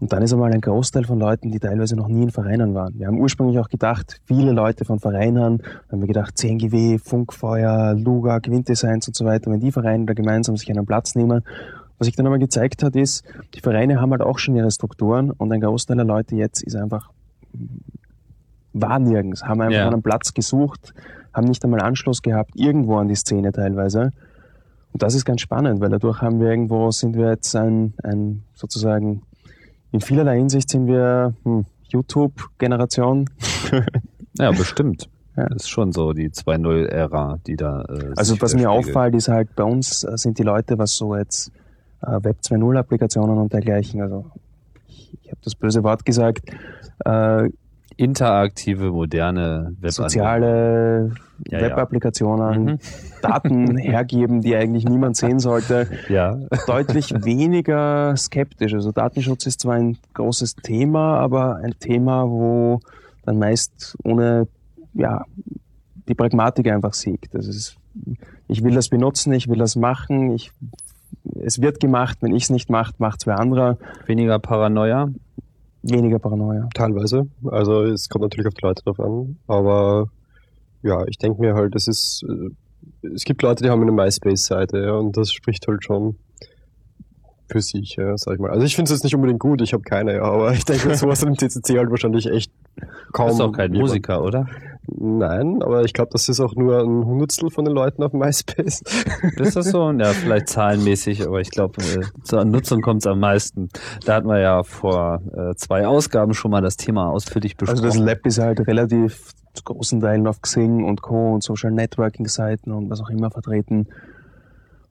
Und dann ist einmal ein Großteil von Leuten, die teilweise noch nie in Vereinen waren. Wir haben ursprünglich auch gedacht, viele Leute von Vereinen, haben wir gedacht, CNGW, Funkfeuer, Luga, Quintessenz und so weiter, wenn die Vereine da gemeinsam sich einen Platz nehmen. Was sich dann einmal gezeigt hat, ist, die Vereine haben halt auch schon ihre Strukturen und ein Großteil der Leute jetzt ist einfach, war nirgends, haben einfach ja. einen Platz gesucht, haben nicht einmal Anschluss gehabt, irgendwo an die Szene teilweise. Und das ist ganz spannend, weil dadurch haben wir irgendwo, sind wir jetzt ein, ein sozusagen in vielerlei Hinsicht sind wir hm, YouTube-Generation. ja, bestimmt. Ja. Das ist schon so die 2.0-Ära, die da. Äh, also was mir auffällt, ist halt bei uns äh, sind die Leute, was so jetzt äh, Web 2.0-Applikationen und dergleichen, also ich, ich habe das böse Wort gesagt, äh, interaktive, moderne Web soziale ja, Web-Applikationen, ja. Mhm. Daten hergeben, die eigentlich niemand sehen sollte, ja. deutlich weniger skeptisch. Also Datenschutz ist zwar ein großes Thema, aber ein Thema, wo dann meist ohne ja, die Pragmatik einfach siegt. Das ist, ich will das benutzen, ich will das machen, ich, es wird gemacht, wenn ich es nicht mache, macht es wer anderer. Weniger Paranoia? Weniger Paranoia. Teilweise. Also es kommt natürlich auf die Leute drauf an. Aber ja, ich denke mir halt, es ist, äh, es gibt Leute, die haben eine MySpace-Seite, ja, und das spricht halt schon für sich, ja, sag ich mal. Also ich finde es jetzt nicht unbedingt gut, ich habe keine, ja, aber ich denke, sowas im CCC halt wahrscheinlich echt kaum. Du bist auch kein jemand. Musiker, oder? Nein, aber ich glaube, das ist auch nur ein Hundertstel von den Leuten auf MySpace. Ist das so? Ja, vielleicht zahlenmäßig, aber ich glaube, äh, zur Nutzung kommt es am meisten. Da hatten wir ja vor äh, zwei Ausgaben schon mal das Thema ausführlich besprochen. Also das Lab ist halt relativ zu großen Teilen auf Xing und Co. und Social Networking Seiten und was auch immer vertreten.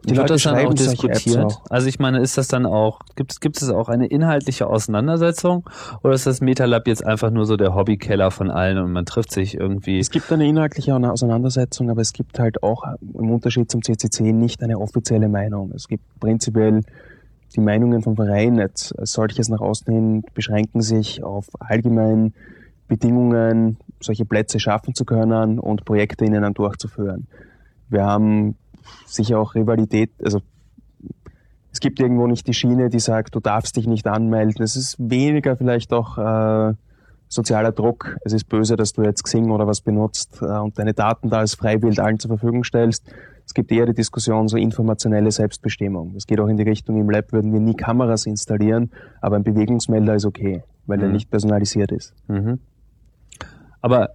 Die Wird das dann auch diskutiert? Auch. Also ich meine, ist das dann auch, gibt, gibt es auch eine inhaltliche Auseinandersetzung oder ist das MetaLab jetzt einfach nur so der Hobbykeller von allen und man trifft sich irgendwie? Es gibt eine inhaltliche Auseinandersetzung, aber es gibt halt auch im Unterschied zum CCC nicht eine offizielle Meinung. Es gibt prinzipiell die Meinungen vom Verein als solches nach außen hin beschränken sich auf allgemein Bedingungen, solche Plätze schaffen zu können und Projekte in ihnen durchzuführen. Wir haben sicher auch Rivalität, also es gibt irgendwo nicht die Schiene, die sagt, du darfst dich nicht anmelden. Es ist weniger vielleicht auch äh, sozialer Druck. Es ist böse, dass du jetzt Xing oder was benutzt äh, und deine Daten da als Freiwild allen zur Verfügung stellst. Es gibt eher die Diskussion so informationelle Selbstbestimmung. Es geht auch in die Richtung, im Lab würden wir nie Kameras installieren, aber ein Bewegungsmelder ist okay, weil mhm. er nicht personalisiert ist. Mhm. Aber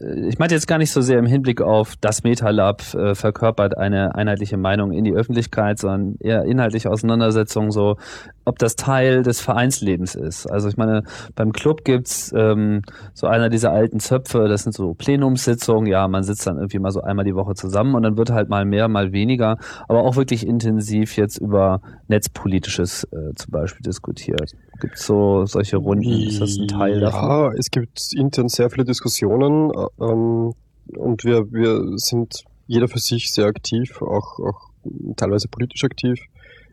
äh, ich meinte jetzt gar nicht so sehr im Hinblick auf das MetaLab äh, verkörpert eine einheitliche Meinung in die Öffentlichkeit, sondern eher inhaltliche Auseinandersetzungen, so ob das Teil des Vereinslebens ist. Also ich meine, beim Club gibt's ähm, so einer dieser alten Zöpfe, das sind so Plenumssitzungen, ja, man sitzt dann irgendwie mal so einmal die Woche zusammen und dann wird halt mal mehr, mal weniger, aber auch wirklich intensiv jetzt über Netzpolitisches äh, zum Beispiel diskutiert. Gibt so solche Runden? Ist das ein Teil davon? Ja, es gibt intern sehr viele Diskussionen äh, ähm, und wir, wir sind jeder für sich sehr aktiv, auch, auch teilweise politisch aktiv.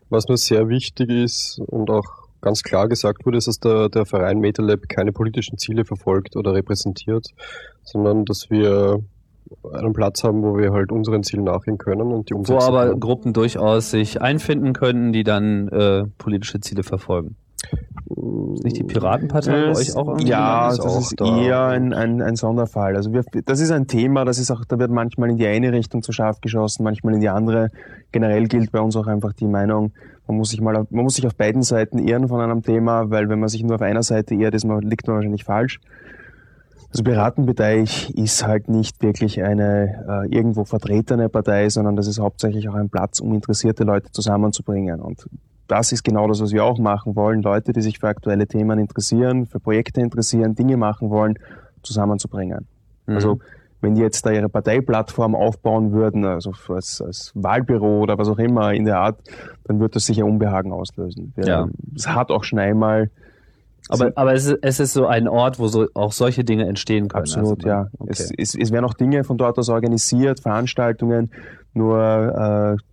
Was nur sehr wichtig ist und auch ganz klar gesagt wurde, ist, dass der, der Verein MetaLab keine politischen Ziele verfolgt oder repräsentiert, sondern dass wir einen Platz haben, wo wir halt unseren Zielen nachgehen können und die umsetzen. Wo aber können. Gruppen durchaus sich einfinden können, die dann äh, politische Ziele verfolgen. Ist nicht die Piratenpartei bei euch auch? Ja, das ist, ist da. eher ein, ein, ein Sonderfall. Also wir, das ist ein Thema, das ist auch, da wird manchmal in die eine Richtung zu scharf geschossen, manchmal in die andere. Generell gilt bei uns auch einfach die Meinung, man muss sich mal, man muss sich auf beiden Seiten irren von einem Thema, weil wenn man sich nur auf einer Seite irrt, ist man, liegt man wahrscheinlich falsch. Also Piratenpartei ist halt nicht wirklich eine äh, irgendwo vertretene Partei, sondern das ist hauptsächlich auch ein Platz, um interessierte Leute zusammenzubringen. Und das ist genau das, was wir auch machen wollen. Leute, die sich für aktuelle Themen interessieren, für Projekte interessieren, Dinge machen wollen, zusammenzubringen. Mhm. Also wenn die jetzt da ihre Parteiplattform aufbauen würden, also als, als Wahlbüro oder was auch immer in der Art, dann wird das sicher Unbehagen auslösen. Ja. Es hat auch schon einmal aber, aber es, ist, es ist so ein Ort, wo so auch solche Dinge entstehen können. Absolut, also, ja. Okay. Es, es, es werden auch Dinge von dort aus organisiert, Veranstaltungen, nur äh,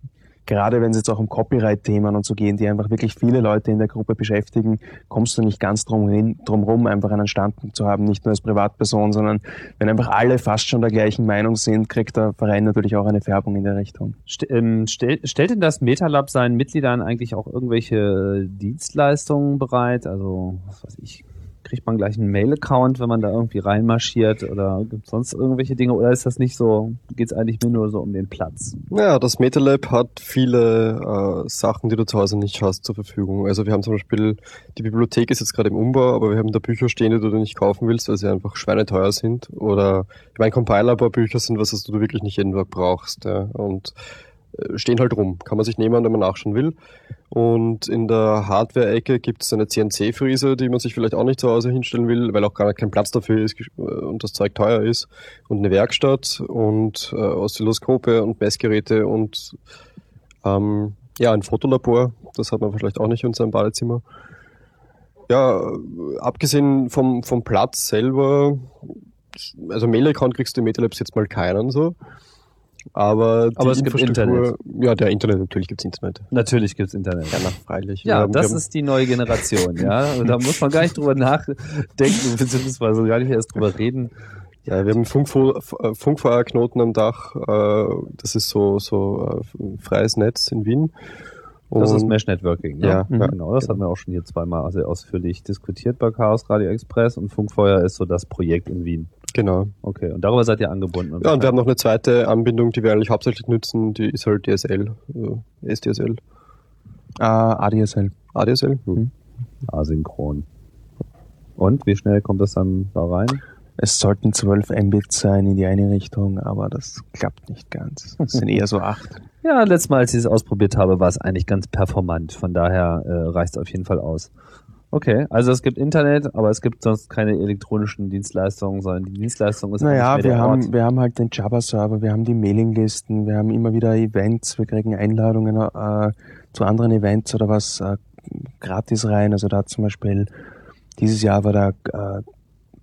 gerade wenn es jetzt auch um Copyright-Themen und so gehen, die einfach wirklich viele Leute in der Gruppe beschäftigen, kommst du nicht ganz drum, hin, drum rum, einfach einen Standpunkt zu haben, nicht nur als Privatperson, sondern wenn einfach alle fast schon der gleichen Meinung sind, kriegt der Verein natürlich auch eine Färbung in der Richtung. St ähm, stell, stellt denn das MetaLab seinen Mitgliedern eigentlich auch irgendwelche Dienstleistungen bereit? Also, was weiß ich, kriegt man gleich einen Mail-Account, wenn man da irgendwie reinmarschiert oder gibt sonst irgendwelche Dinge oder ist das nicht so, geht es eigentlich nur so um den Platz? Ja, das MetaLab hat viele äh, Sachen, die du zu Hause nicht hast, zur Verfügung. Also wir haben zum Beispiel, die Bibliothek ist jetzt gerade im Umbau, aber wir haben da Bücher stehen, die du nicht kaufen willst, weil sie einfach schweineteuer sind. Oder ich meine, Compiler-Bücher sind was, was du wirklich nicht jeden Tag brauchst. Ja. Und stehen halt rum. Kann man sich nehmen, wenn man nachschauen will. Und in der Hardware-Ecke gibt es eine CNC-Fräse, die man sich vielleicht auch nicht zu Hause hinstellen will, weil auch gar kein Platz dafür ist äh, und das Zeug teuer ist. Und eine Werkstatt und äh, Oszilloskope und Messgeräte und ähm, ja, ein Fotolabor. Das hat man vielleicht auch nicht in seinem Badezimmer. Ja, abgesehen vom, vom Platz selber, also Mail-Account kriegst du im MetaLabs jetzt mal keinen so. Aber, Aber es gibt Internet. Ja, der Internet, natürlich gibt's Internet. Natürlich gibt's Internet. Ja, na, freilich. Ja, Wir das haben- ist die neue Generation, ja. Und da muss man gar nicht drüber nachdenken, beziehungsweise gar nicht erst drüber reden. Ja, wir haben äh, Funkfeuerknoten am Dach. Äh, das ist so, so äh, freies Netz in Wien. Das ist Mesh Networking, ne? Ja, Mhm. ja. genau. Das hatten wir auch schon hier zweimal sehr ausführlich diskutiert bei Chaos Radio Express und Funkfeuer ist so das Projekt in Wien. Genau. Okay, und darüber seid ihr angebunden. Ja, und wir haben noch eine zweite Anbindung, die wir eigentlich hauptsächlich nutzen, die ist halt DSL, äh, SDSL, Äh, ADSL. ADSL. Mhm. asynchron. Und wie schnell kommt das dann da rein? Es sollten 12 Mbit sein in die eine Richtung, aber das klappt nicht ganz. Es sind eher so 8. Ja, letztes Mal, als ich es ausprobiert habe, war es eigentlich ganz performant. Von daher äh, reicht es auf jeden Fall aus. Okay, also es gibt Internet, aber es gibt sonst keine elektronischen Dienstleistungen, sondern die Dienstleistung ist Naja, eigentlich mehr wir der Ort. haben, wir haben halt den Java-Server, wir haben die Mailinglisten, wir haben immer wieder Events, wir kriegen Einladungen äh, zu anderen Events oder was äh, gratis rein. Also da zum Beispiel dieses Jahr war der äh,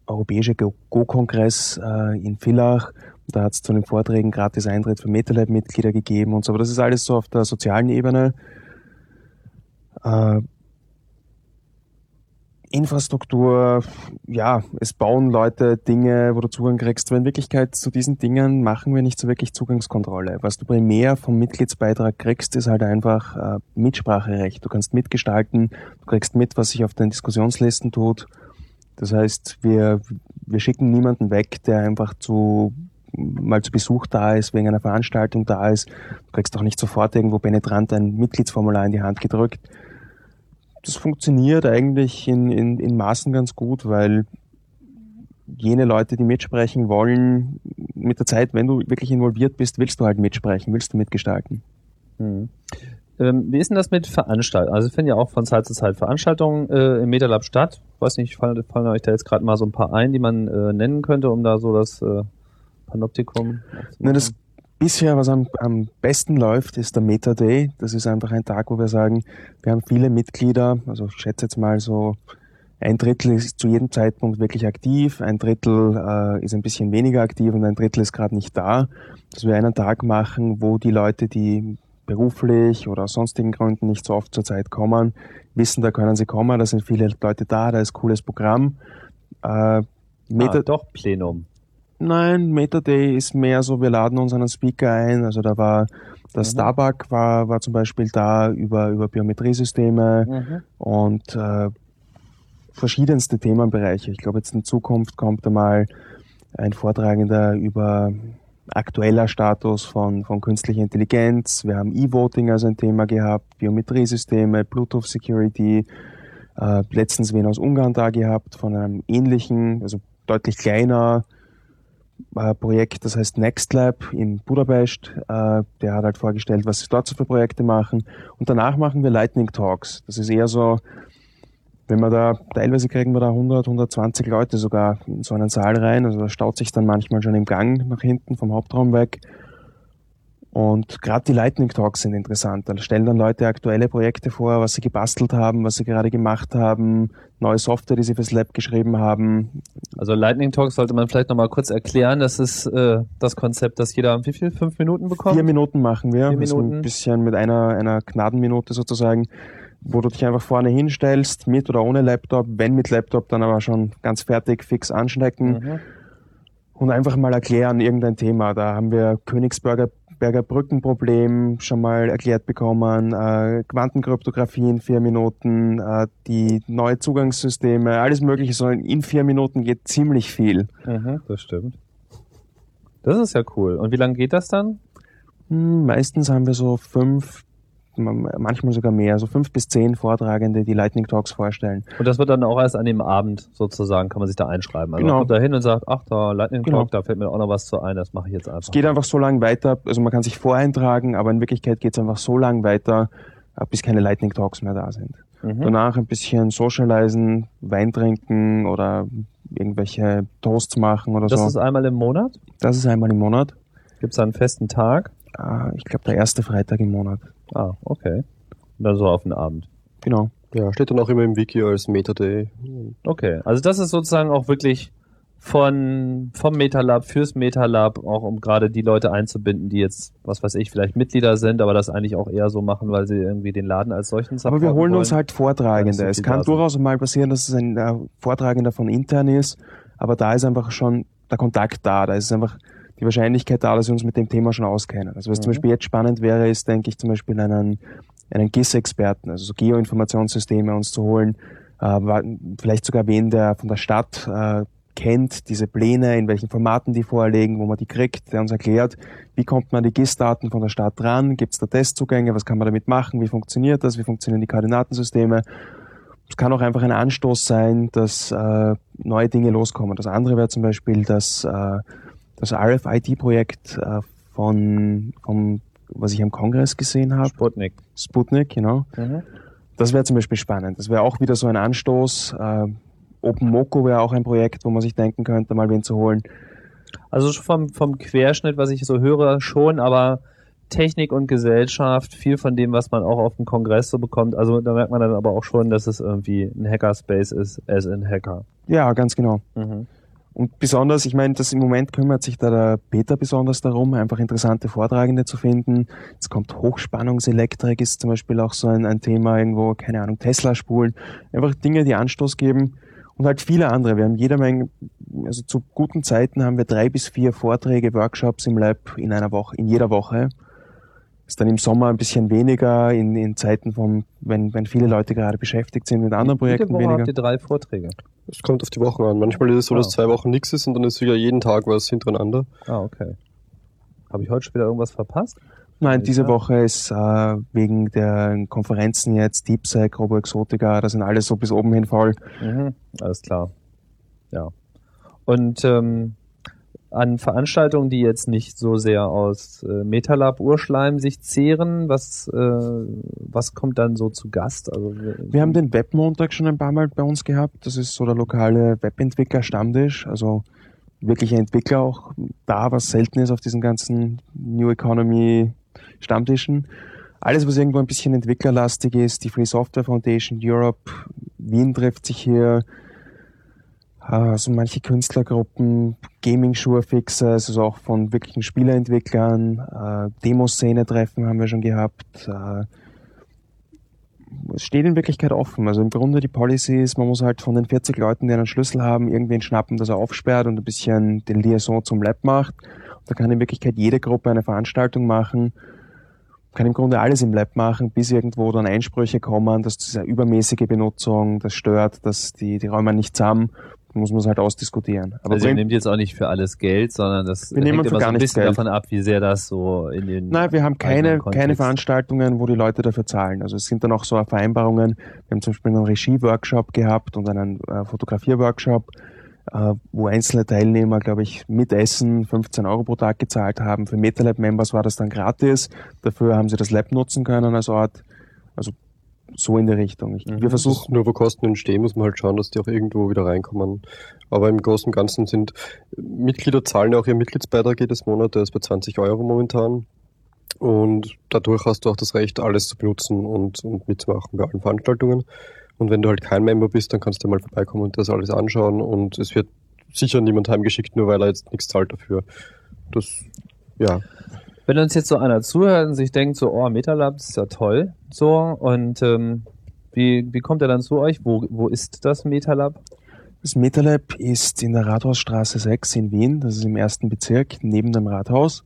Europäische Go- Go-Kongress äh, in Villach. Da hat es zu den Vorträgen gratis Eintritt für MetaLab-Mitglieder gegeben und so. Aber das ist alles so auf der sozialen Ebene. Äh, Infrastruktur, ja, es bauen Leute Dinge, wo du Zugang kriegst, aber in Wirklichkeit zu diesen Dingen machen wir nicht so wirklich Zugangskontrolle. Was du primär vom Mitgliedsbeitrag kriegst, ist halt einfach äh, Mitspracherecht. Du kannst mitgestalten, du kriegst mit, was sich auf den Diskussionslisten tut. Das heißt, wir, wir schicken niemanden weg, der einfach zu mal zu Besuch da ist, wegen einer Veranstaltung da ist. Du kriegst auch nicht sofort irgendwo penetrant ein Mitgliedsformular in die Hand gedrückt das funktioniert eigentlich in, in, in Maßen ganz gut, weil jene Leute, die mitsprechen wollen, mit der Zeit, wenn du wirklich involviert bist, willst du halt mitsprechen, willst du mitgestalten. Hm. Ähm, wie ist denn das mit Veranstaltungen? Also finden ja auch von Zeit zu Zeit Veranstaltungen äh, im MetaLab statt. Weiß nicht, fallen, fallen euch da jetzt gerade mal so ein paar ein, die man äh, nennen könnte, um da so das äh, Panoptikum Na, das bisher, was am, am besten läuft, ist der Meta Day. Das ist einfach ein Tag, wo wir sagen, wir haben viele Mitglieder, also ich schätze jetzt mal so ein Drittel ist zu jedem Zeitpunkt wirklich aktiv, ein Drittel äh, ist ein bisschen weniger aktiv und ein Drittel ist gerade nicht da. Dass wir einen Tag machen, wo die Leute, die beruflich oder aus sonstigen Gründen nicht so oft zur Zeit kommen, wissen, da können sie kommen, da sind viele Leute da, da ist cooles Programm. Äh, Meta ah, doch, Plenum. Nein, Meta Day ist mehr so, wir laden uns einen Speaker ein. Also da war der Mhm. Starbuck war, war zum Beispiel da über, über Biometriesysteme Mhm. und äh, verschiedenste Themenbereiche. Ich glaube, jetzt in Zukunft kommt einmal ein Vortragender über aktueller Status von, von künstlicher Intelligenz. Wir haben E-Voting als ein Thema gehabt, Biometriesysteme, Bluetooth Security. Äh, letztens wen aus Ungarn da gehabt, von einem ähnlichen, also deutlich kleiner Projekt, das heißt NextLab in Budapest. Äh, der hat halt vorgestellt, was sie dort so für Projekte machen. Und danach machen wir Lightning Talks. Das ist eher so wenn wir da, teilweise kriegen wir da 100, 120 Leute sogar in so einen Saal rein. Also da staut sich dann manchmal schon im Gang nach hinten vom Hauptraum weg. Und gerade die Lightning Talks sind interessant. Da stellen dann Leute aktuelle Projekte vor, was sie gebastelt haben, was sie gerade gemacht haben, neue Software, die sie fürs Lab geschrieben haben. Also Lightning Talks sollte man vielleicht nochmal kurz erklären. Das ist äh, das Konzept, dass jeder wie viel? Fünf Minuten bekommt? Vier Minuten machen wir. Vier also Minuten. ein bisschen mit einer, einer Gnadenminute sozusagen, wo du dich einfach vorne hinstellst, mit oder ohne Laptop. Wenn mit Laptop, dann aber schon ganz fertig, fix anstecken. Mhm. und einfach mal erklären irgendein Thema. Da haben wir Königsberger Berger Brückenproblem schon mal erklärt bekommen, äh, Quantenkryptographie in vier Minuten, äh, die neue Zugangssysteme, alles mögliche. So in vier Minuten geht ziemlich viel. Mhm, das stimmt. Das ist ja cool. Und wie lange geht das dann? Hm, meistens haben wir so fünf, manchmal sogar mehr, so fünf bis zehn Vortragende, die Lightning Talks vorstellen. Und das wird dann auch erst an dem Abend sozusagen, kann man sich da einschreiben. Also Genau. man kommt da hin und sagt, ach, da Lightning Genau. Talk, da fällt mir auch noch was zu ein, das mache ich jetzt einfach. Es geht einfach so lang weiter, also man kann sich voreintragen, aber in Wirklichkeit geht es einfach so lang weiter, äh, bis keine Lightning Talks mehr da sind. Mhm. Danach ein bisschen socialisen, Wein trinken oder irgendwelche Toasts machen oder Das so. ist einmal im Monat? das ist einmal im Monat. Gibt es da einen festen Tag? Äh, Ich glaube, der erste Freitag im Monat. Ah, okay. Und dann so auf den Abend. Genau. Ja, steht dann auch immer im Wiki als Meta-Day. Okay, also das ist sozusagen auch wirklich von vom MetaLab fürs MetaLab, auch um gerade die Leute einzubinden, die jetzt, was weiß ich, vielleicht Mitglieder sind, aber das eigentlich auch eher so machen, weil sie irgendwie den Laden als solchen Aber wir holen wollen. uns halt Vortragende. es Es kann durchaus mal passieren, dass es ein äh, Vortragender von intern ist, aber da ist einfach schon der Kontakt da. Da ist einfach die Wahrscheinlichkeit da, dass wir uns mit dem Thema schon auskennen. Also was zum Mhm. Beispiel jetzt spannend wäre, ist, denke ich, zum Beispiel einen, einen GIS-Experten, also so Geoinformationssysteme uns zu holen, äh, vielleicht sogar wen, der von der Stadt äh, kennt, diese Pläne, in welchen Formaten die vorliegen, wo man die kriegt, der uns erklärt, wie kommt man an die GIS-Daten von der Stadt ran, gibt es da Testzugänge, was kann man damit machen, wie funktioniert das, wie funktionieren die Koordinatensysteme. Es kann auch einfach ein Anstoß sein, dass äh, neue Dinge loskommen. Das andere wäre zum Beispiel das, äh, das RFID-Projekt äh, von, vom, was ich am Kongress gesehen habe, Sputnik. Sputnik, genau. Mhm. Das wäre zum Beispiel spannend. Das wäre auch wieder so ein Anstoß. Äh, OpenMoko wäre auch ein Projekt, wo man sich denken könnte, mal wen zu holen. Also vom, vom Querschnitt, was ich so höre, schon, aber Technik und Gesellschaft, viel von dem, was man auch auf dem Kongress so bekommt. Also da merkt man dann aber auch schon, dass es irgendwie ein Hackerspace ist, as in Hacker. Ja, ganz genau. Mhm. Und besonders, ich meine, das im Moment kümmert sich da der Peter besonders darum, einfach interessante Vortragende zu finden. Jetzt kommt Hochspannungselektrik, ist zum Beispiel auch so ein, ein Thema irgendwo, keine Ahnung, Tesla-Spulen. Einfach Dinge, die Anstoß geben. Und halt viele andere. Wir haben jede Menge, also zu guten Zeiten haben wir drei bis vier Vorträge, Workshops im Lab in einer Woche, in jeder Woche. Ist dann im Sommer ein bisschen weniger, in, in Zeiten vom, wenn, wenn viele Leute gerade beschäftigt sind mit anderen Projekten Woche weniger. habt ihr drei Vorträge. Es kommt auf die Wochen an. Manchmal ist es so, dass Ah. zwei Wochen nichts ist und dann ist wieder jeden Tag was hintereinander. Ah, okay. Habe ich heute schon wieder irgendwas verpasst? Nein, diese Ja. Woche ist äh, wegen der Konferenzen jetzt DeepSec, RoboExotica, das sind alles so bis oben hin voll. Mhm, alles klar. Ja. Und ähm, an Veranstaltungen, die jetzt nicht so sehr aus äh, Metalab Urschleim sich zehren, was, äh, was kommt dann so zu Gast? Also, Wir haben den Webmontag schon ein paar Mal bei uns gehabt. Das ist so der lokale Webentwickler-Stammtisch. Also wirkliche Entwickler auch da, was selten ist auf diesen ganzen New Economy Stammtischen. Alles, was irgendwo ein bisschen entwicklerlastig ist, die Free Software Foundation Europe, Wien trifft sich hier, also manche Künstlergruppen, Gaming-Sure-Fixers, also auch von wirklichen Spieleentwicklern, äh, Demoszene-Treffen haben wir schon gehabt. Äh, es steht in Wirklichkeit offen. Also im Grunde die Policy ist, man muss halt von den 40 Leuten, die einen Schlüssel haben, irgendwen schnappen, dass er aufsperrt und ein bisschen den Liaison zum Lab macht. Und da kann in Wirklichkeit jede Gruppe eine Veranstaltung machen, kann im Grunde alles im Lab machen, bis irgendwo dann Einsprüche kommen, dass diese übermäßige Benutzung, das stört, dass die, die Räume nicht zusammen, muss man es halt ausdiskutieren. Aber also ihr nehmt jetzt auch nicht für alles Geld, sondern das Wir nehmen hängt immer so ein bisschen Geld. davon ab, wie sehr das so in den Nein, wir haben keine, keine Veranstaltungen, wo die Leute dafür zahlen. Also es sind dann auch so Vereinbarungen. Wir haben zum Beispiel einen Regie-Workshop gehabt und einen äh, Fotografier-Workshop, äh, wo einzelne Teilnehmer, glaube ich, mit Essen 15 Euro pro Tag gezahlt haben. Für MetaLab-Members war das dann gratis. Dafür haben sie das Lab nutzen können als Ort. Also so in der Richtung. Ich, wir versuchen Nur wo Kosten entstehen, muss man halt schauen, dass die auch irgendwo wieder reinkommen. Aber im Großen und Ganzen sind Mitglieder zahlen ja auch ihr Mitgliedsbeitrag jedes Monat, der ist bei 20 Euro momentan. Und dadurch hast du auch das Recht, alles zu benutzen und, und mitzumachen bei allen Veranstaltungen. Und wenn du halt kein Member bist, dann kannst du mal vorbeikommen und das alles anschauen. Und es wird sicher niemand heimgeschickt, nur weil er jetzt nichts zahlt dafür. Das, ja. Wenn uns jetzt so einer zuhört und sich denkt, so, oh, MetaLab ist ja toll, so, und ähm, wie, wie kommt er dann zu euch? Wo, wo ist das MetaLab? Das MetaLab ist in der Rathausstraße 6 in Wien, das ist im ersten Bezirk, neben dem Rathaus.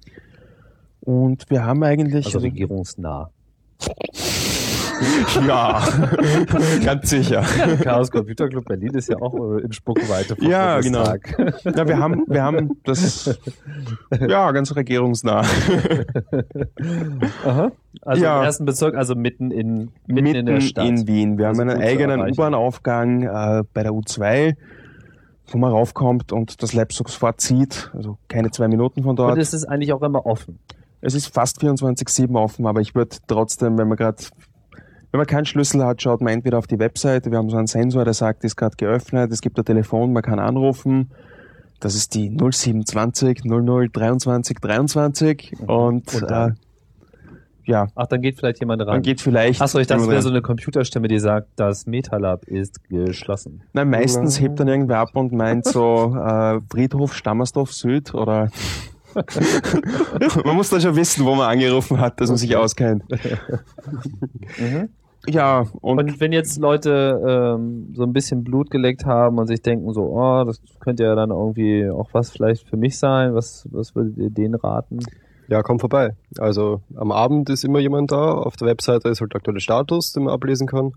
Und wir haben eigentlich. Also regierungsnah. ja, ganz sicher. Chaos Computer Club Berlin ist ja auch äh, in Spuckweite vom Ja, genau. Bundestag. Ja, wir haben, wir haben das, ja, ganz regierungsnah. Aha. Also Ja. im ersten Bezirk, also mitten in, mitten, in der Stadt. in Wien. Wir Also haben einen eigenen. U-Bahn-Aufgang äh, bei der U2, wo man raufkommt und das Lab sofort zieht. Also keine zwei Minuten von dort. Und es ist eigentlich auch immer offen. Es ist fast 24-7 offen, aber ich würde trotzdem, wenn man gerade, wenn man keinen Schlüssel hat, schaut man entweder auf die Webseite, wir haben so einen Sensor, der sagt, ist gerade geöffnet, es gibt ein Telefon, man kann anrufen. Das ist die 0720 00 23 23 und, Und äh, dann? ja, Ach, dann geht vielleicht jemand ran. man geht vielleicht. Achso, ich dachte, es wäre Nein, so eine Computerstimme, die sagt, das Metalab ist geschlossen. meistens hebt dann irgendwer ab und meint so äh, Friedhof Stammersdorf Süd oder man muss dann schon wissen, wo man angerufen hat, dass man sich auskennt. Ja, und Und wenn jetzt Leute ähm, so ein bisschen Blut geleckt haben und sich denken so, oh, das könnte ja dann irgendwie auch was vielleicht für mich sein, was, was würdet ihr denen raten? Ja, komm vorbei. Also am Abend ist immer jemand da. Auf der Webseite ist halt der aktuelle Status, den man ablesen kann.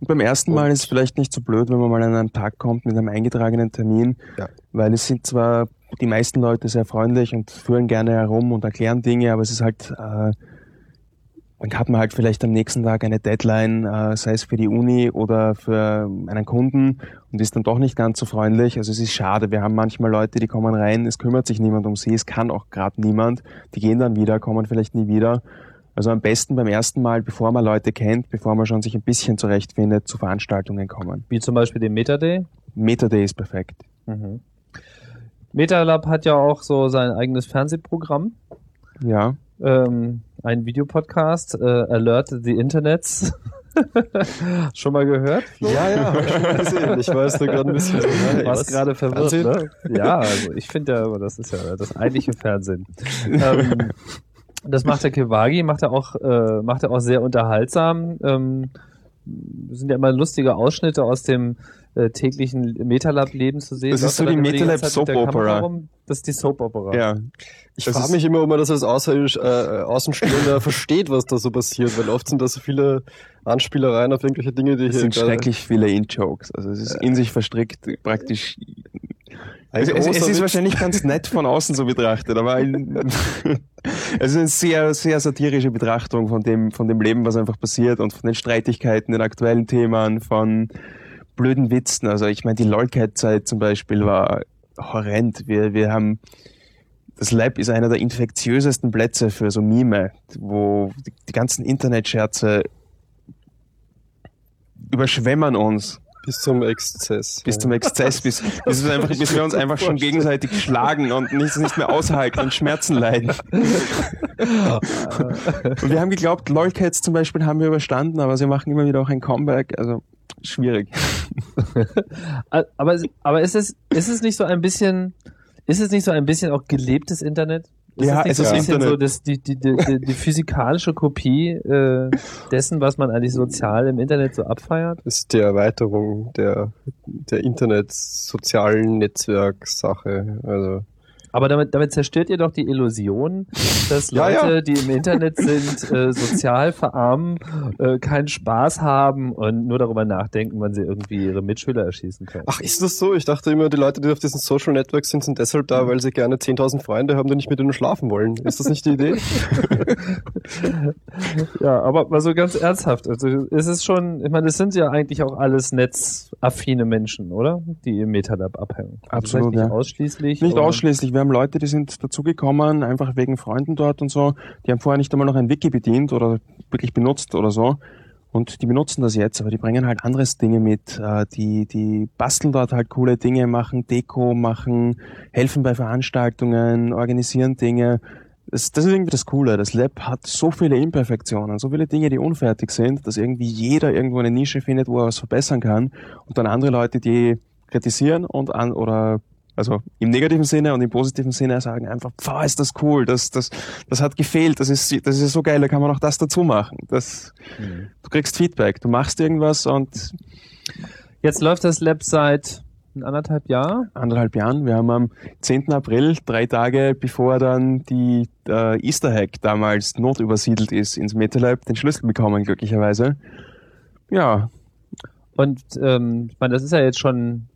Und beim ersten Mal ist es vielleicht nicht so blöd, wenn man mal an einen Tag kommt mit einem eingetragenen Termin, Ja. weil es sind zwar die meisten Leute sehr freundlich und führen gerne herum und erklären Dinge, aber es ist halt, äh, dann hat man halt vielleicht am nächsten Tag eine Deadline, äh, sei es für die Uni oder für einen Kunden und ist dann doch nicht ganz so freundlich. Also es ist schade. Wir haben manchmal Leute, die kommen rein, es kümmert sich niemand um sie, es kann auch gerade niemand. Die gehen dann wieder, kommen vielleicht nie wieder. Also am besten beim ersten Mal, bevor man Leute kennt, bevor man schon sich ein bisschen zurechtfindet, zu Veranstaltungen kommen. Wie zum Beispiel den Metaday. Metaday ist perfekt. Mhm. Metalab hat ja auch so sein eigenes Fernsehprogramm, Ja. ähm, ein Videopodcast, äh, Alert the Internets. Schon mal gehört? Flo? Ja, ja, hab ich schon mal gesehen. Ich weiß nur gerade ein bisschen so. hey, warst was? gerade verwirrt, Fernsehen? ne? Ja, also ich finde ja, aber das ist ja das eigentliche Fernsehen. ähm, das macht der Kiwagi, macht er auch, äh, macht er auch sehr unterhaltsam. Ähm, sind ja immer lustige Ausschnitte aus dem äh, täglichen Metalab-Leben zu sehen. Das ist so die immer ganze Metalab Zeit mit der Soap Opera. Kamera rum? Das ist die Soap Opera. Ja. Ich frage mich immer, ob man das als Außerirdsch, äh, Außenstehender versteht, was da so passiert, weil oft sind da so viele Anspielereien auf irgendwelche Dinge, die Es hier sind gerade- schrecklich viele In-Jokes. Also es ist in sich verstrickt praktisch. Es, es, es ist wahrscheinlich ganz nett von außen so betrachtet, aber ein, es ist eine sehr, sehr satirische Betrachtung von dem, von dem Leben, was einfach passiert und von den Streitigkeiten, den aktuellen Themen, von blöden Witzen. Also ich meine, die LOLcat-Zeit zum Beispiel war horrend. Wir, wir haben das Lab ist einer der infektiösesten Plätze für so Mime, wo die, die ganzen Internetscherze überschwemmen uns bis zum Exzess. bis zum Exzess, bis, bis, wir, einfach, bis wir uns einfach schon gegenseitig schlagen und nichts nicht mehr aushalten und Schmerzen leiden. Und wir haben geglaubt, LOLcats zum Beispiel haben wir überstanden, aber sie machen immer wieder auch ein Comeback, also schwierig. Aber, aber ist es, ist es nicht so ein bisschen, ist es nicht so ein bisschen auch gelebtes Internet? Ist Ja, es nicht es so ein bisschen so das, die, die, die, die, die physikalische Kopie äh, dessen, was man eigentlich sozial im Internet so abfeiert? Das ist die Erweiterung der, der Internet-sozialen Netzwerksache. Also, Aber damit, damit zerstört ihr doch die Illusion, dass Ja, Leute, ja. die im Internet sind, äh, sozial verarmen, äh, keinen Spaß haben und nur darüber nachdenken, wann sie irgendwie ihre Mitschüler erschießen können. ach, ist das so? Ich dachte immer, die Leute, die auf diesen Social Networks sind, sind deshalb da, weil sie gerne 10.000 Freunde haben, die nicht mit ihnen schlafen wollen. Ist das nicht die Idee? Ja, aber mal so ganz ernsthaft. Also ist es schon, ich meine, es sind ja eigentlich auch alles netzaffine Menschen, oder? Die im Metalab abhängen. Also Absolut, vielleicht nicht ja. ausschließlich. Nicht ausschließlich, wir haben Leute, die sind dazugekommen, einfach wegen Freunden dort und so, die haben vorher nicht einmal noch ein Wiki bedient oder wirklich benutzt oder so. Und die benutzen das jetzt, aber die bringen halt anderes Dinge mit. Äh, die, die basteln dort halt coole Dinge, machen Deko, machen, helfen bei Veranstaltungen, organisieren Dinge. Das, das ist irgendwie das Coole. Das Lab hat so viele Imperfektionen, so viele Dinge, die unfertig sind, dass irgendwie jeder irgendwo eine Nische findet, wo er was verbessern kann. Und dann andere Leute, die kritisieren und an, oder also im negativen Sinne und im positiven Sinne sagen einfach, pfah, ist das cool, das, das, das hat gefehlt, das ist, das ist so geil, da kann man auch das dazu machen. Das, mhm. Du kriegst Feedback, du machst irgendwas und Jetzt läuft das Lab seit anderthalb Jahren? Anderthalb Jahren. Wir haben am 10. April, drei Tage bevor dann die äh, Easter Hack damals notübersiedelt ist ins MetaLab, den Schlüssel bekommen, glücklicherweise. Ja. Und ähm, ich meine, das ist ja jetzt schon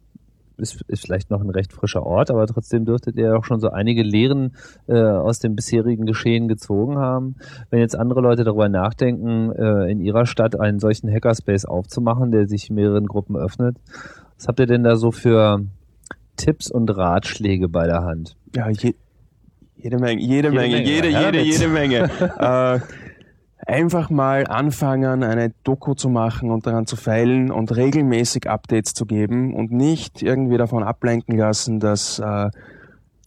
ist, ist vielleicht noch ein recht frischer Ort, aber trotzdem dürftet ihr auch schon so einige Lehren äh, aus dem bisherigen Geschehen gezogen haben. Wenn jetzt andere Leute darüber nachdenken, äh, in ihrer Stadt einen solchen Hackerspace aufzumachen, der sich mehreren Gruppen öffnet, was habt ihr denn da so für Tipps und Ratschläge bei der Hand? Ja, je, jede Menge, jede, jede Menge, Menge, jede, jede, jede Menge. äh, einfach mal anfangen, eine Doku zu machen und daran zu feilen und regelmäßig Updates zu geben und nicht irgendwie davon ablenken lassen, dass äh,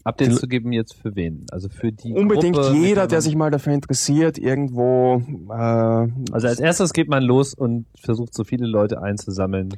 Updates zu geben jetzt für wen? Also für die Unbedingt Gruppe, jeder, der sich mal dafür interessiert, irgendwo. Äh, also als erstes geht man los und versucht so viele Leute einzusammeln.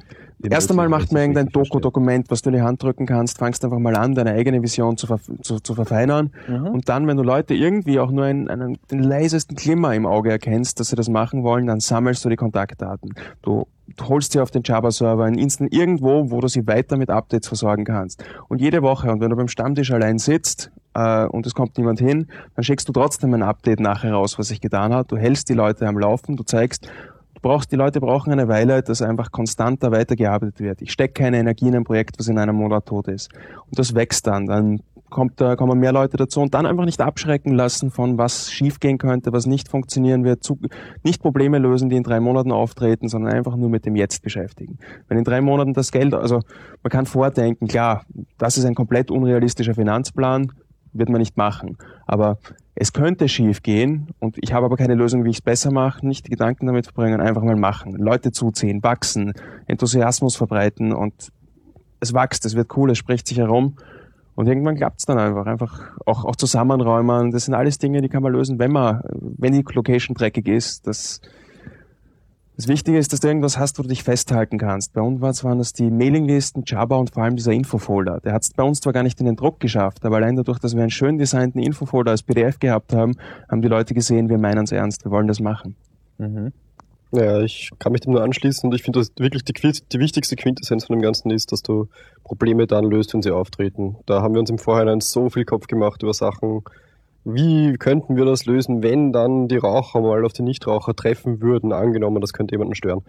Erst einmal macht man irgendein Doku-Dokument, was du in die Hand drücken kannst, fangst einfach mal an, deine eigene Vision zu, ver zu, zu verfeinern. Mhm. Und dann, wenn du Leute irgendwie auch nur einen, einen, den leisesten Glimmer im Auge erkennst, dass sie das machen wollen, dann sammelst du die Kontaktdaten. Du du holst sie auf den Java-Server in Instant irgendwo, wo du sie weiter mit Updates versorgen kannst. Und jede Woche, und wenn du beim Stammtisch allein sitzt äh, und es kommt niemand hin, dann schickst du trotzdem ein Update nachher raus, was sich getan hat. Du hältst die Leute am Laufen, du zeigst, du brauchst, die Leute brauchen eine Weile, dass einfach konstanter weitergearbeitet wird. Ich stecke keine Energie in ein Projekt, was in einem Monat tot ist. Und das wächst dann. Dann kommt da, kommen mehr Leute dazu und dann einfach nicht abschrecken lassen von was schiefgehen könnte, was nicht funktionieren wird, zu, nicht Probleme lösen, die in drei Monaten auftreten, sondern einfach nur mit dem Jetzt beschäftigen. Wenn in drei Monaten das Geld, also man kann vordenken, klar, das ist ein komplett unrealistischer Finanzplan, wird man nicht machen. Aber es könnte schief gehen und ich habe aber keine Lösung, wie ich es besser mache, nicht die Gedanken damit verbringen, einfach mal machen. Leute zuziehen, wachsen, Enthusiasmus verbreiten und es wächst, es wird cool, es spricht sich herum und irgendwann klappt's dann einfach. Einfach auch, auch zusammenräumen. Das sind alles Dinge, die kann man lösen, wenn man, wenn die Location dreckig ist. Das, das Wichtige ist, dass du irgendwas hast, wo du dich festhalten kannst. Bei uns waren das die Mailinglisten, Java und vor allem dieser Infofolder. Der hat es bei uns zwar gar nicht in den Druck geschafft, aber allein dadurch, dass wir einen schön designten Infofolder als PDF gehabt haben, haben die Leute gesehen, wir meinen es ernst, wir wollen das machen. Mhm. Ja, ich kann mich dem nur anschließen und ich finde, dass wirklich die, die, wichtigste Quintessenz von dem Ganzen ist, dass du Probleme dann löst, wenn sie auftreten. Da haben wir uns im Vorhinein so viel Kopf gemacht über Sachen, wie könnten wir das lösen, wenn dann die Raucher mal auf die Nichtraucher treffen würden, angenommen, das könnte jemanden stören.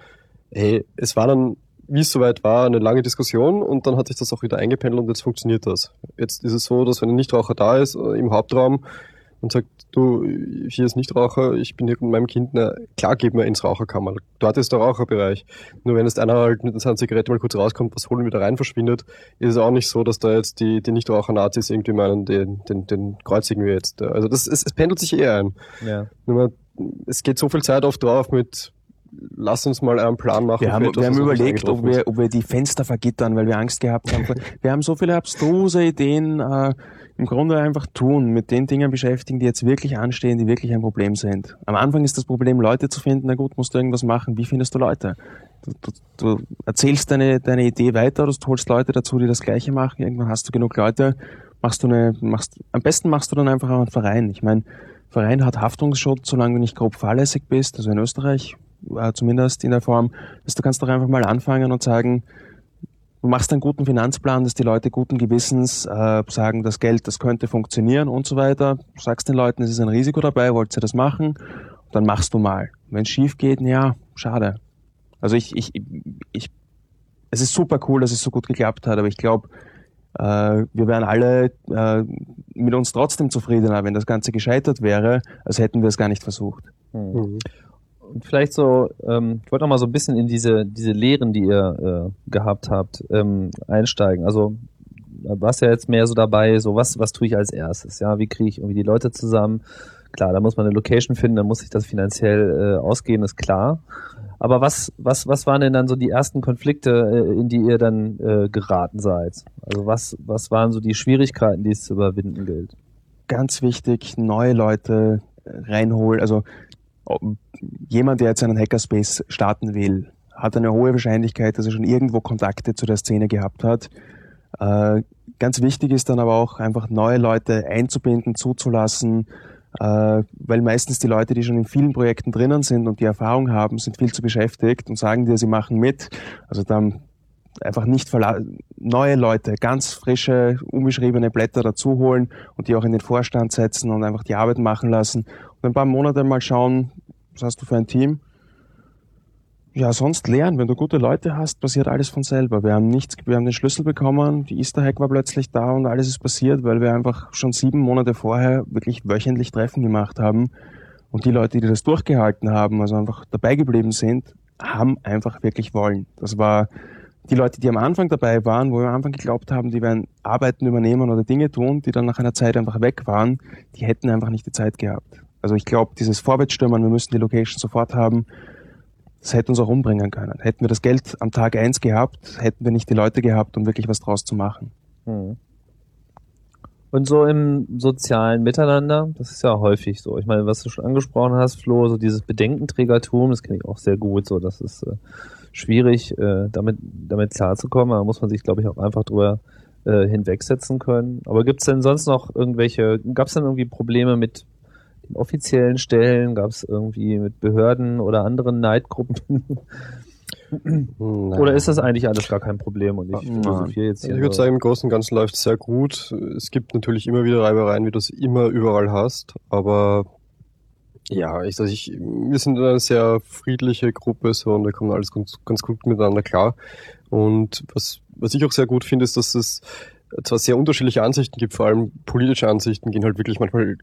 Hey, es war dann, wie es soweit war, eine lange Diskussion und dann hat sich das auch wieder eingependelt und jetzt funktioniert das. Jetzt ist es so, dass wenn ein Nichtraucher da ist, äh, im Hauptraum, und sagt, du, hier ist nicht Raucher, ich bin hier mit meinem Kind, na, klar geht man ins Raucherkammer. Dort ist der Raucherbereich. Nur wenn jetzt einer halt mit seiner Zigarette mal kurz rauskommt, was holen wieder rein verschwindet, ist es auch nicht so, dass da jetzt die, die Nichtraucher-Nazis irgendwie meinen, den, den, den kreuzigen wir jetzt. Also das, es, es pendelt sich eher ein. Ja. Nur es geht so viel Zeit oft drauf mit, lass uns mal einen Plan machen. Wir haben, etwas, wir haben überlegt, ob wir, ob wir die Fenster vergittern, weil wir Angst gehabt haben. wir haben so viele abstruse Ideen, äh, im Grunde einfach tun, mit den Dingen beschäftigen, die jetzt wirklich anstehen, die wirklich ein Problem sind. Am Anfang ist das Problem, Leute zu finden. Na gut, musst du irgendwas machen. Wie findest du Leute? Du, du, du erzählst deine, deine Idee weiter oder du holst Leute dazu, die das Gleiche machen. Irgendwann hast du genug Leute. Machst du eine, machst, am besten machst du dann einfach auch einen Verein. Ich meine, Verein hat Haftungsschutz, solange du nicht grob fahrlässig bist. Also in Österreich, äh, zumindest in der Form, dass du kannst doch einfach mal anfangen und sagen, du machst einen guten Finanzplan, dass die Leute guten Gewissens äh, sagen, das Geld, das könnte funktionieren und so weiter. Du sagst den Leuten, es ist ein Risiko dabei, wollt ihr das machen? Dann machst du mal. Wenn es schief geht, ja, schade. Also ich, ich, ich, es ist super cool, dass es so gut geklappt hat, aber ich glaube, äh, wir wären alle äh, mit uns trotzdem zufriedener, wenn das Ganze gescheitert wäre, als hätten wir es gar nicht versucht. Mhm vielleicht so, ähm, ich wollte noch mal so ein bisschen in diese, diese Lehren, die ihr äh, gehabt habt, ähm, einsteigen. Also da warst ja jetzt mehr so dabei, so was, was tue ich als erstes, ja, wie kriege ich irgendwie die Leute zusammen, klar, da muss man eine Location finden, da muss sich das finanziell äh, ausgehen, ist klar. Aber was, was, was waren denn dann so die ersten Konflikte, äh, in die ihr dann äh, geraten seid? Also was, was waren so die Schwierigkeiten, die es zu überwinden gilt? Ganz wichtig, neue Leute reinholen. Also jemand, der jetzt einen Hackerspace starten will, hat eine hohe Wahrscheinlichkeit, dass er schon irgendwo Kontakte zu der Szene gehabt hat. Äh, ganz wichtig ist dann aber auch einfach neue Leute einzubinden, zuzulassen, äh, weil meistens die Leute, die schon in vielen Projekten drinnen sind und die Erfahrung haben, sind viel zu beschäftigt und sagen dir, sie machen mit. Also dann einfach nicht neue Leute, ganz frische, unbeschriebene Blätter dazu holen und die auch in den Vorstand setzen und einfach die Arbeit machen lassen ein paar Monate mal schauen, was hast du für ein Team ja, sonst lernen. Wenn du gute Leute hast, passiert alles von selber. Wir haben nichts, wir haben den Schlüssel bekommen, die Easter Hack war plötzlich da und alles ist passiert, weil wir einfach schon sieben Monate vorher wirklich wöchentlich Treffen gemacht haben. Und die Leute, die das durchgehalten haben, also einfach dabei geblieben sind, haben einfach wirklich wollen. Das war die Leute, die am Anfang dabei waren, wo wir am Anfang geglaubt haben, die werden Arbeiten übernehmen oder Dinge tun, die dann nach einer Zeit einfach weg waren, die hätten einfach nicht die Zeit gehabt. Also ich glaube, dieses Vorwärtsstürmen, wir müssen die Location sofort haben, das hätte uns auch umbringen können. Hätten wir das Geld am Tag eins gehabt, hätten wir nicht die Leute gehabt, um wirklich was draus zu machen. Hm. Und so im sozialen Miteinander, das ist ja häufig so. Ich meine, was du schon angesprochen hast, Flo, so dieses Bedenkenträgertum, das kenne ich auch sehr gut. So, das ist äh, schwierig, äh, damit damit klarzukommen. Da muss man sich, glaube ich, auch einfach drüber äh, hinwegsetzen können. Aber gibt es denn sonst noch irgendwelche, gab es denn irgendwie Probleme mit offiziellen Stellen? Gab es irgendwie mit Behörden oder anderen Neidgruppen? Oder ist das eigentlich alles gar kein Problem und ich philosophiere jetzt hier? Ich würde sagen, im Großen und Ganzen läuft es sehr gut. Es gibt natürlich immer wieder Reibereien, wie du es immer überall hast, aber ja, ich, also ich, wir sind eine sehr friedliche Gruppe so und wir kommen alles ganz, ganz gut miteinander klar. Und was, was ich auch sehr gut finde, ist, dass es zwar sehr unterschiedliche Ansichten gibt, vor allem politische Ansichten gehen halt wirklich manchmal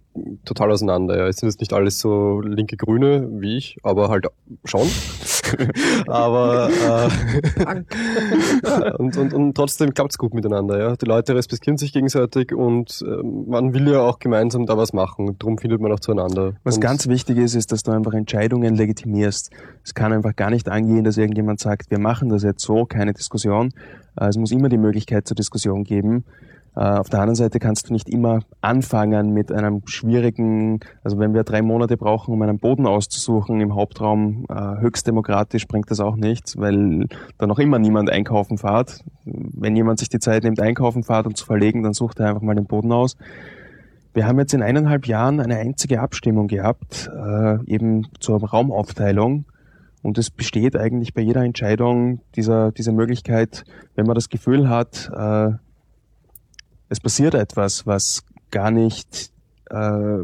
total auseinander. Ja. Es sind jetzt nicht alles so linke Grüne wie ich, aber halt schon. aber äh, und, und, und trotzdem klappt's gut miteinander. Ja. Die Leute respektieren sich gegenseitig und äh, man will ja auch gemeinsam da was machen. Darum findet man auch zueinander. Was und ganz wichtig ist, ist, dass du einfach Entscheidungen legitimierst. Es kann einfach gar nicht angehen, dass irgendjemand sagt, wir machen das jetzt so, keine Diskussion. Äh, es muss immer die Möglichkeit zur Diskussion geben. Äh, auf der anderen Seite kannst du nicht immer anfangen mit einem schwierigen, also wenn wir drei Monate brauchen, um einen Boden auszusuchen im Hauptraum, äh, höchst demokratisch bringt das auch nichts, weil da noch immer niemand einkaufen fährt. Wenn jemand sich die Zeit nimmt, einkaufen fährt und zu verlegen, dann sucht er einfach mal den Boden aus. Wir haben jetzt in eineinhalb Jahren eine einzige Abstimmung gehabt, eben zur Raumaufteilung. Und es besteht eigentlich bei jeder Entscheidung dieser, dieser Möglichkeit, wenn man das Gefühl hat, äh, es passiert etwas, was gar nicht äh,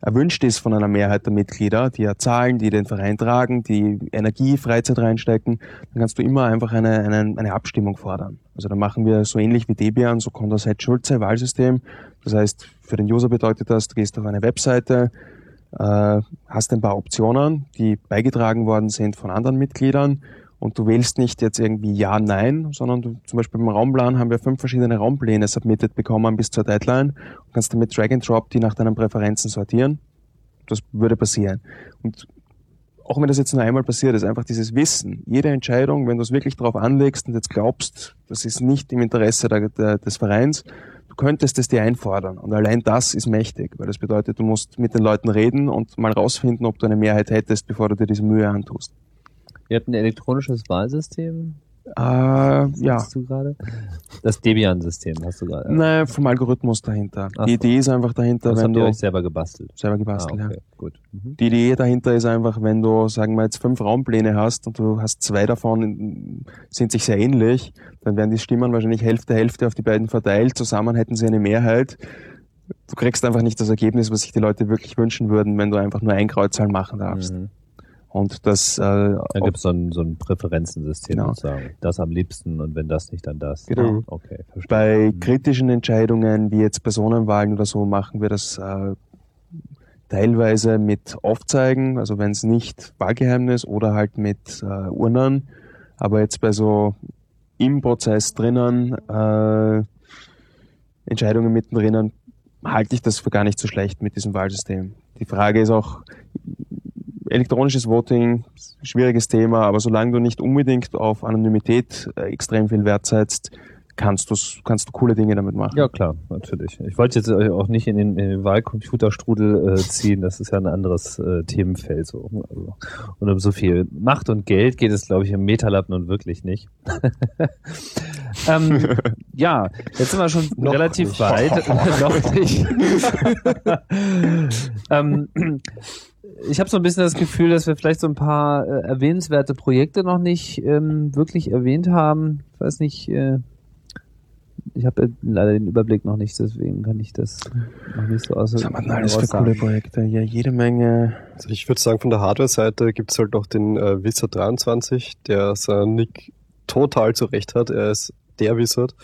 erwünscht ist von einer Mehrheit der Mitglieder, die ja zahlen, die den Verein tragen, die Energie, Freizeit reinstecken, dann kannst du immer einfach eine, eine, eine Abstimmung fordern. Also da machen wir so ähnlich wie Debian, so Condorcet-Schulze-Wahlsystem. Das heißt, für den User bedeutet das, du gehst auf eine Webseite, äh, hast ein paar Optionen, die beigetragen worden sind von anderen Mitgliedern und du wählst nicht jetzt irgendwie Ja, Nein, sondern du, zum Beispiel beim Raumplan haben wir fünf verschiedene Raumpläne submitted bekommen bis zur Deadline und kannst damit Drag and Drop die nach deinen Präferenzen sortieren. Das würde passieren. Und auch wenn das jetzt nur einmal passiert ist, einfach dieses Wissen, jede Entscheidung, wenn du es wirklich darauf anlegst und jetzt glaubst, das ist nicht im Interesse der, der, des Vereins, könntest es dir einfordern. Und allein das ist mächtig, weil das bedeutet, du musst mit den Leuten reden und mal rausfinden, ob du eine Mehrheit hättest, bevor du dir diese Mühe antust. Ihr habt ein elektronisches Wahlsystem? Äh, ja. Hast du gerade? Das Debian-System hast du gerade. Nein, vom Algorithmus dahinter. Ach. Die Idee ist einfach dahinter, das wenn habt du ihr euch selber gebastelt. Selber gebastelt, ah, okay. ja. Gut. Mhm. Die Idee dahinter ist einfach, wenn du, sagen wir jetzt fünf Raumpläne hast und du hast zwei davon sind sich sehr ähnlich, dann werden die Stimmen wahrscheinlich Hälfte Hälfte auf die beiden verteilt. Zusammen hätten sie eine Mehrheit. Du kriegst einfach nicht das Ergebnis, was sich die Leute wirklich wünschen würden, wenn du einfach nur ein Kreuzzahl machen darfst. Mhm. Und das. Äh, da gibt es so ein, so ein Präferenzensystem genau. sozusagen. Das am liebsten und wenn das nicht, dann das. Genau. Okay, verstehe. Bei mhm. kritischen Entscheidungen wie jetzt Personenwahlen oder so machen wir das äh, teilweise mit Aufzeigen, also wenn es nicht Wahlgeheimnis oder halt mit äh, Urnen. Aber jetzt bei so im Prozess drinnen äh, Entscheidungen mittendrin halte ich das für gar nicht so schlecht mit diesem Wahlsystem. Die Frage ist auch, elektronisches Voting, schwieriges Thema, aber solange du nicht unbedingt auf Anonymität äh, extrem viel Wert setzt, kannst, kannst du coole Dinge damit machen. Ja, klar, natürlich. Ich wollte jetzt auch nicht in den, in den Wahlcomputerstrudel äh, ziehen, das ist ja ein anderes äh, Themenfeld. So. Also, und um so viel Macht und Geld geht es, glaube ich, im Metalab nun wirklich nicht. ähm, ja, jetzt sind wir schon Noch relativ nicht. weit. Noch nicht. ähm, ich habe so ein bisschen das Gefühl, dass wir vielleicht so ein paar äh, erwähnenswerte Projekte noch nicht ähm, wirklich erwähnt haben. Ich weiß nicht, äh, ich habe leider den Überblick noch nicht, deswegen kann ich das noch nicht so aus. Was haben wir denn alles für coole Projekte? Ja, jede Menge. Also ich würde sagen, von der Hardware-Seite gibt's halt noch den äh, Wizard 23, der seinen Nick total zurecht hat. Er ist der Wizard.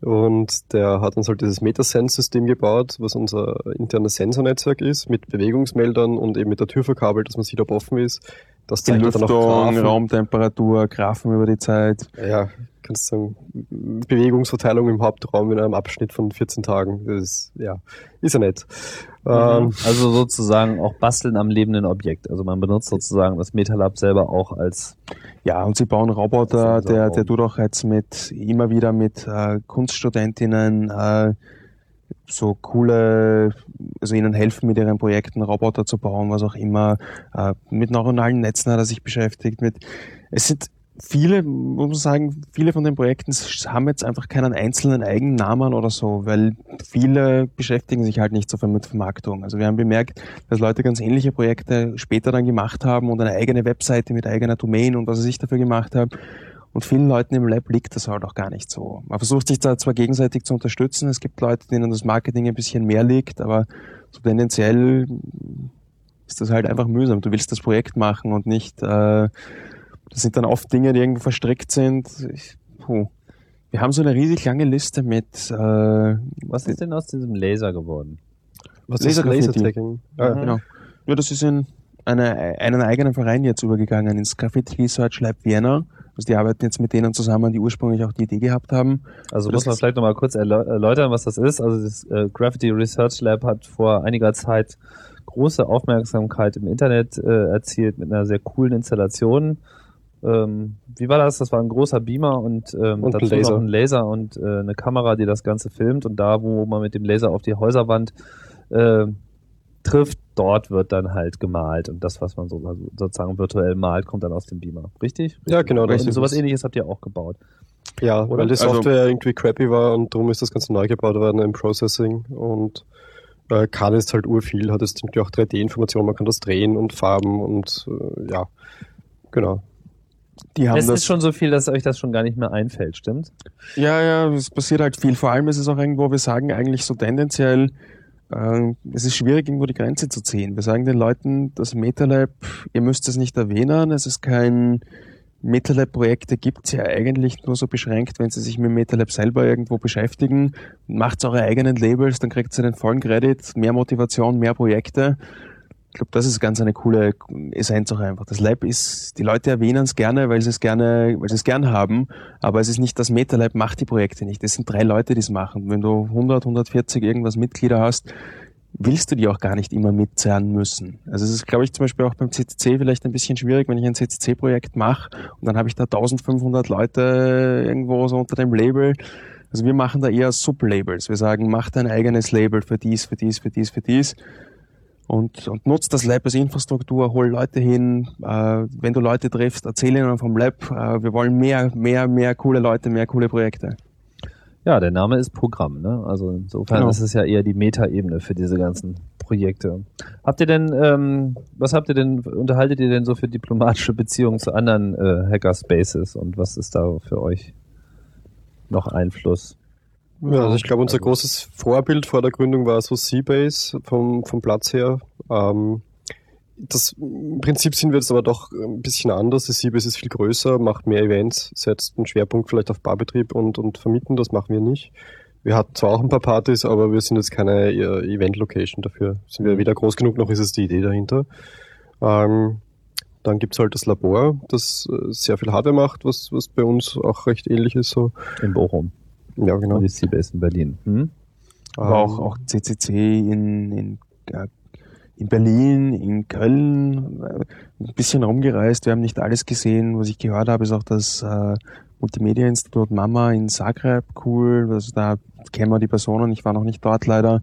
Und der hat uns halt dieses Metasense-System gebaut, was unser internes Sensornetzwerk ist, mit Bewegungsmeldern und eben mit der Tür verkabelt, dass man sieht, ob offen ist. Das Die zeichnet dann auch Lüftung, Graphen. Raumtemperatur, Graphen über die Zeit. Ja, kannst sagen, Bewegungsverteilung im Hauptraum in einem Abschnitt von 14 Tagen. Das ist, ja, ist ja nett. Ähm, Also sozusagen auch basteln am lebenden Objekt. Also man benutzt sozusagen das MetaLab selber auch als Ja, und sie bauen Roboter, der, der tut auch jetzt mit, immer wieder mit äh, Kunststudentinnen äh, so coole, also ihnen helfen mit ihren Projekten Roboter zu bauen, was auch immer. Äh, mit neuronalen Netzen hat er sich beschäftigt. Mit, es sind viele, muss man sagen, viele von den Projekten haben jetzt einfach keinen einzelnen Eigennamen oder so, weil viele beschäftigen sich halt nicht so viel mit Vermarktung. Also wir haben bemerkt, dass Leute ganz ähnliche Projekte später dann gemacht haben und eine eigene Webseite mit eigener Domain und was sie sich dafür gemacht haben. Und vielen Leuten im Lab liegt das halt auch gar nicht so. Man versucht sich da zwar gegenseitig zu unterstützen. Es gibt Leute, denen das Marketing ein bisschen mehr liegt, aber so tendenziell ist das halt einfach mühsam. Du willst das Projekt machen und nicht, äh, das sind dann oft Dinge, die irgendwo verstrickt sind. Ich, puh. Wir haben so eine riesig lange Liste mit, äh, Was ist denn aus diesem Laser geworden? was ist Lasergraffiti. Lasertagging? Ah, Mhm. genau. Ja, das ist in eine, einen eigenen Verein jetzt übergegangen, ins Graffiti Research Lab Vienna. Also die arbeiten jetzt mit denen zusammen, die ursprünglich auch die Idee gehabt haben. Also Das muss man vielleicht nochmal kurz erläu- erläutern, was das ist. Also das äh, Gravity Research Lab hat vor einiger Zeit große Aufmerksamkeit im Internet äh, erzielt mit einer sehr coolen Installation. Ähm, wie war das? Das war ein großer Beamer und, ähm, Und ein dazu Laser. noch ein Laser und äh, eine Kamera, die das Ganze filmt. Und da, wo man mit dem Laser auf die Häuserwand äh, trifft, dort wird dann halt gemalt. Und das, was man so, also sozusagen virtuell malt, kommt dann aus dem Beamer. Richtig? Ja, genau. Das Und sowas es. ähnliches habt ihr auch gebaut. Ja, Oder? weil die Also- Software irgendwie crappy war und darum ist das Ganze neu gebaut worden im Processing und äh, kann jetzt halt urviel, hat jetzt irgendwie auch 3D-Informationen, man kann das drehen und Farben und äh, ja, genau. Die haben Es das ist schon so viel, dass euch das schon gar nicht mehr einfällt, stimmt? Ja, ja, es passiert halt viel. Vor allem ist es auch irgendwo, wir sagen eigentlich so tendenziell, äh, es ist schwierig, irgendwo die Grenze zu ziehen. Wir sagen den Leuten, das MetaLab, ihr müsst es nicht erwähnen, es ist kein MetaLab-Projekte gibt's ja eigentlich nur so beschränkt, wenn sie sich mit MetaLab selber irgendwo beschäftigen. Macht eure eigenen Labels, dann kriegt ihr den vollen Credit, mehr Motivation, mehr Projekte. Ich glaube, das ist ganz eine coole Essenz auch einfach. Das Lab ist, die Leute erwähnen es gerne, weil sie es gerne, weil sie es gern haben, aber es ist nicht das MetaLab macht die Projekte nicht. Es sind drei Leute, die es machen. Wenn du 100, 140 irgendwas Mitglieder hast, willst du die auch gar nicht immer mitzerren müssen. Also es ist, glaube ich, zum Beispiel auch beim CCC vielleicht ein bisschen schwierig, wenn ich ein CCC-Projekt mache und dann habe ich da 1500 Leute irgendwo so unter dem Label. Also wir machen da eher Sublabels. Wir sagen, mach dein eigenes Label für dies, für dies, für dies, für dies und, und nutzt das Lab als Infrastruktur, hol Leute hin. Äh, wenn du Leute triffst, erzähl ihnen vom Lab. Äh, wir wollen mehr, mehr, mehr coole Leute, mehr coole Projekte. Ja, der Name ist Programm, ne? Also insofern Genau. ist es ja eher die Meta-Ebene für diese ganzen Projekte. Habt ihr denn, ähm, was habt ihr denn, unterhaltet ihr denn so für diplomatische Beziehungen zu anderen äh, Hackerspaces und was ist da für euch noch Einfluss? Ja, also ich glaube, unser Also- großes Vorbild vor der Gründung war so Seabase vom, vom Platz her. Ähm, das, Im Prinzip sind wir jetzt aber doch ein bisschen anders. Das Seabase ist viel größer, macht mehr Events, setzt einen Schwerpunkt vielleicht auf Barbetrieb und, und Vermieten, das machen wir nicht. Wir hatten zwar auch ein paar Partys, aber wir sind jetzt keine äh, Event-Location dafür. Sind wir weder groß genug, noch ist es die Idee dahinter. Ähm, dann gibt's halt das Labor, das äh, sehr viel Hardware macht, was, was bei uns auch recht ähnlich ist. So. In Bochum Ja, genau. und die Seabase in Berlin. Hm? Aber auch, auch CCC in, in, äh, in Berlin, in Köln, äh, ein bisschen rumgereist. Wir haben nicht alles gesehen. Was ich gehört habe, ist auch das äh, Multimedia-Institut Mama in Zagreb cool. Also da kennen wir die Personen. Ich war noch nicht dort leider.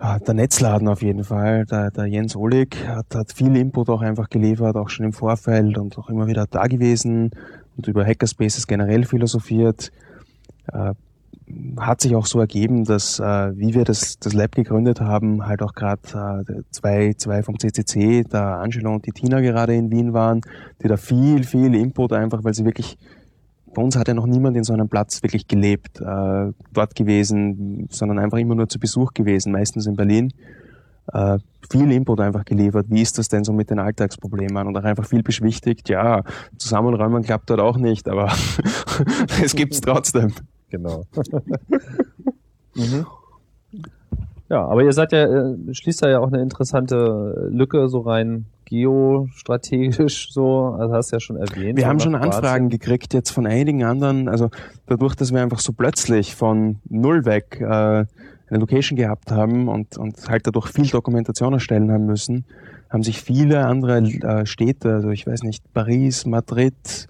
Ah, Der Netzladen auf jeden Fall, der, der Jens Olig hat, hat viel Input auch einfach geliefert, auch schon im Vorfeld und auch immer wieder da gewesen und über Hackerspaces generell philosophiert. Äh, hat sich auch so ergeben, dass äh, wie wir das, das Lab gegründet haben, halt auch gerade äh, zwei, zwei vom CCC, der Angelo und die Tina gerade in Wien waren, die da viel, viel Input einfach, weil sie wirklich bei uns hat ja noch niemand in so einem Platz wirklich gelebt, äh, dort gewesen, sondern einfach immer nur zu Besuch gewesen, meistens in Berlin. Äh, viel Input einfach geliefert. Wie ist das denn so mit den Alltagsproblemen? Und auch einfach viel beschwichtigt. Ja, zusammenräumen klappt dort auch nicht, aber es gibt's trotzdem. Genau. mhm. Ja, aber ihr seid ja, äh, schließt da ja auch eine interessante Lücke so rein geostrategisch so, also hast du ja schon erwähnt. Wir haben schon. Anfragen gekriegt jetzt von einigen anderen, also dadurch, dass wir einfach so plötzlich von null weg äh, eine Location gehabt haben und, und halt dadurch viel Dokumentation erstellen haben müssen, haben sich viele andere äh, Städte, also ich weiß nicht, Paris, Madrid,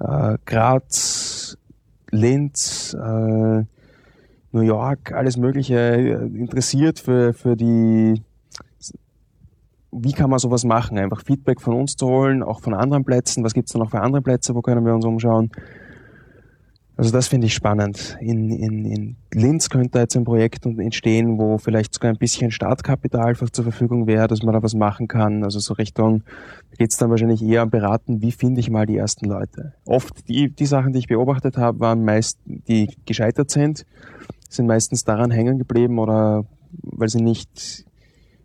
äh, Graz, Linz, äh, New York, alles Mögliche äh, interessiert für, für die wie kann man sowas machen? Einfach Feedback von uns zu holen, auch von anderen Plätzen. Was gibt's da noch für andere Plätze? Wo können wir uns umschauen? Also das finde ich spannend. In, in, in Linz könnte jetzt ein Projekt entstehen, wo vielleicht sogar ein bisschen Startkapital zur Verfügung wäre, dass man da was machen kann. Also so Richtung, da geht's dann wahrscheinlich eher am Beraten, wie finde ich mal die ersten Leute. Oft die, die Sachen, die ich beobachtet habe, waren meist, die gescheitert sind, sind meistens daran hängen geblieben oder weil sie nicht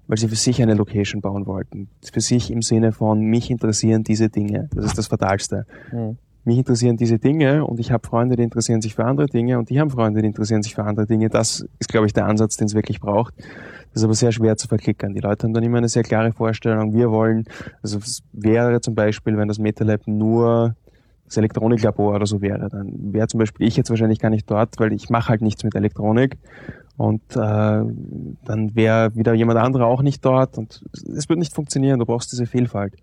weil sie für sich eine Location bauen wollten. Für sich im Sinne von, mich interessieren diese Dinge. Das ist das Fatalste. Mhm. Mich interessieren diese Dinge und ich habe Freunde, die interessieren sich für andere Dinge und die haben Freunde, die interessieren sich für andere Dinge. Das ist, glaube ich, der Ansatz, den es wirklich braucht. Das ist aber sehr schwer zu verklickern. Die Leute haben dann immer eine sehr klare Vorstellung. Wir wollen, also es wäre zum Beispiel, wenn das MetaLab nur das Elektroniklabor oder so wäre, dann wäre zum Beispiel ich jetzt wahrscheinlich gar nicht dort, weil ich mache halt nichts mit Elektronik und äh, dann wäre wieder jemand anderer auch nicht dort und es wird nicht funktionieren, du brauchst diese Vielfalt.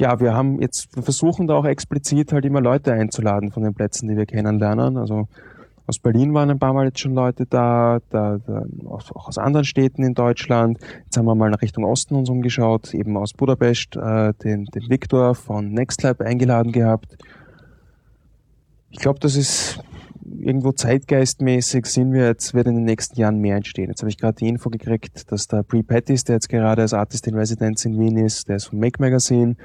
Ja, wir haben jetzt, wir versuchen da auch explizit halt immer Leute einzuladen von den Plätzen, die wir kennenlernen. Also aus Berlin waren ein paar Mal jetzt schon Leute da, da, da auch, aus anderen Städten in Deutschland. Jetzt haben wir mal nach Richtung Osten uns umgeschaut, eben aus Budapest, äh, den, den Viktor von NextLab eingeladen gehabt. Ich glaube, das ist irgendwo zeitgeistmäßig sind wir jetzt, wird in den nächsten Jahren mehr entstehen. Jetzt habe ich gerade die Info gekriegt, dass der Pre Pattis, der jetzt gerade als Artist in Residence in Wien ist, der ist vom Make Magazine,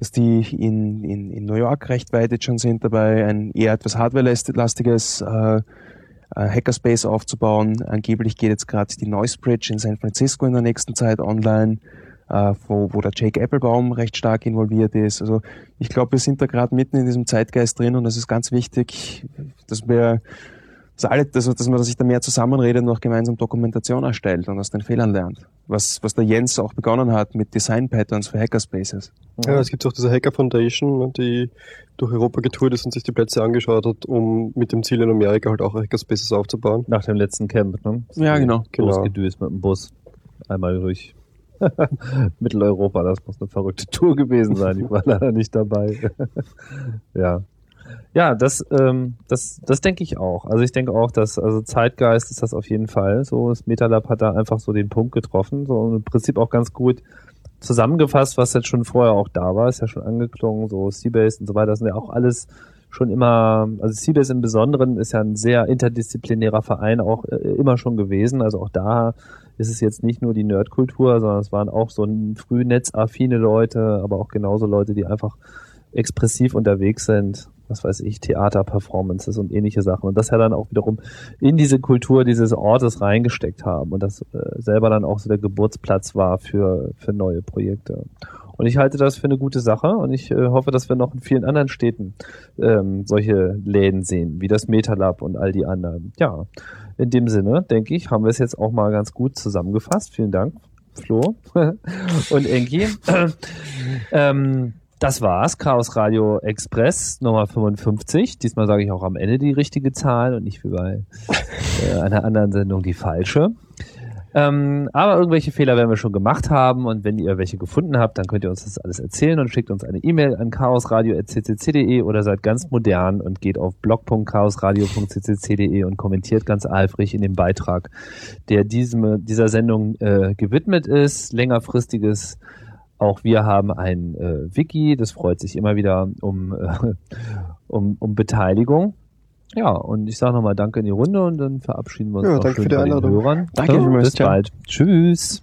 dass die in, in, in New York recht weit jetzt schon sind dabei, ein eher etwas hardware-lastiges äh, äh, Hackerspace aufzubauen. Angeblich geht jetzt gerade die Noise Bridge in San Francisco in der nächsten Zeit online, äh, wo, wo der Jake Applebaum recht stark involviert ist. Also ich glaube, wir sind da gerade mitten in diesem Zeitgeist drin und es ist ganz wichtig, dass wir dass, alle, dass, dass man sich da mehr zusammenredet und auch gemeinsam Dokumentation erstellt und aus den Fehlern lernt. Was, was der Jens auch begonnen hat mit Design Patterns für Hackerspaces. Ja, es gibt auch diese Hacker Foundation, ne, die durch Europa getourt ist und sich die Plätze angeschaut hat, um mit dem Ziel in Amerika halt auch Hackerspaces aufzubauen. Nach dem letzten Camp, ne? Ja, genau. Genau. Losgedüst mit dem Bus. Einmal durch Mitteleuropa. Das muss eine verrückte Tour gewesen sein. Ich war leider nicht dabei. ja. Ja, das, ähm, das, das denke ich auch. Also ich denke auch, dass, also Zeitgeist ist das auf jeden Fall. So, das MetaLab hat da einfach so den Punkt getroffen. So im Prinzip auch ganz gut zusammengefasst, was jetzt schon vorher auch da war, ist ja schon angeklungen, so Seabase und so weiter, das sind ja auch alles schon immer, also Seabase im Besonderen ist ja ein sehr interdisziplinärer Verein auch äh, immer schon gewesen. Also auch da ist es jetzt nicht nur die Nerdkultur, sondern es waren auch so früh netzaffine Leute, aber auch genauso Leute, die einfach expressiv unterwegs sind, was weiß ich, Theaterperformances und ähnliche Sachen. Und das ja dann auch wiederum in diese Kultur dieses Ortes reingesteckt haben und das äh, selber dann auch so der Geburtsplatz war für, für neue Projekte. Und ich halte das für eine gute Sache und ich äh, hoffe, dass wir noch in vielen anderen Städten ähm, solche Läden sehen, wie das MetaLab und all die anderen. Ja, in dem Sinne, denke ich, haben wir es jetzt auch mal ganz gut zusammengefasst. Vielen Dank, Flo und Enki. ähm, das war's, Chaos Radio Express Nummer 55. Diesmal sage ich auch am Ende die richtige Zahl und nicht wie bei äh, einer anderen Sendung die falsche. Ähm, aber irgendwelche Fehler werden wir schon gemacht haben und wenn ihr welche gefunden habt, dann könnt ihr uns das alles erzählen und schickt uns eine E-Mail an chaosradio.ccc.de oder seid ganz modern und geht auf blog.chaosradio.ccc.de und kommentiert ganz eifrig in dem Beitrag, der diesem, dieser Sendung äh, gewidmet ist. Längerfristiges auch wir haben ein äh, Wiki, das freut sich immer wieder um, äh, um, um Beteiligung. Ja, und ich sage nochmal Danke in die Runde und dann verabschieden wir uns Ja, auch danke schön für die bei den Einladung. Hörern. Danke vielmals, Bis bald. Tschüss.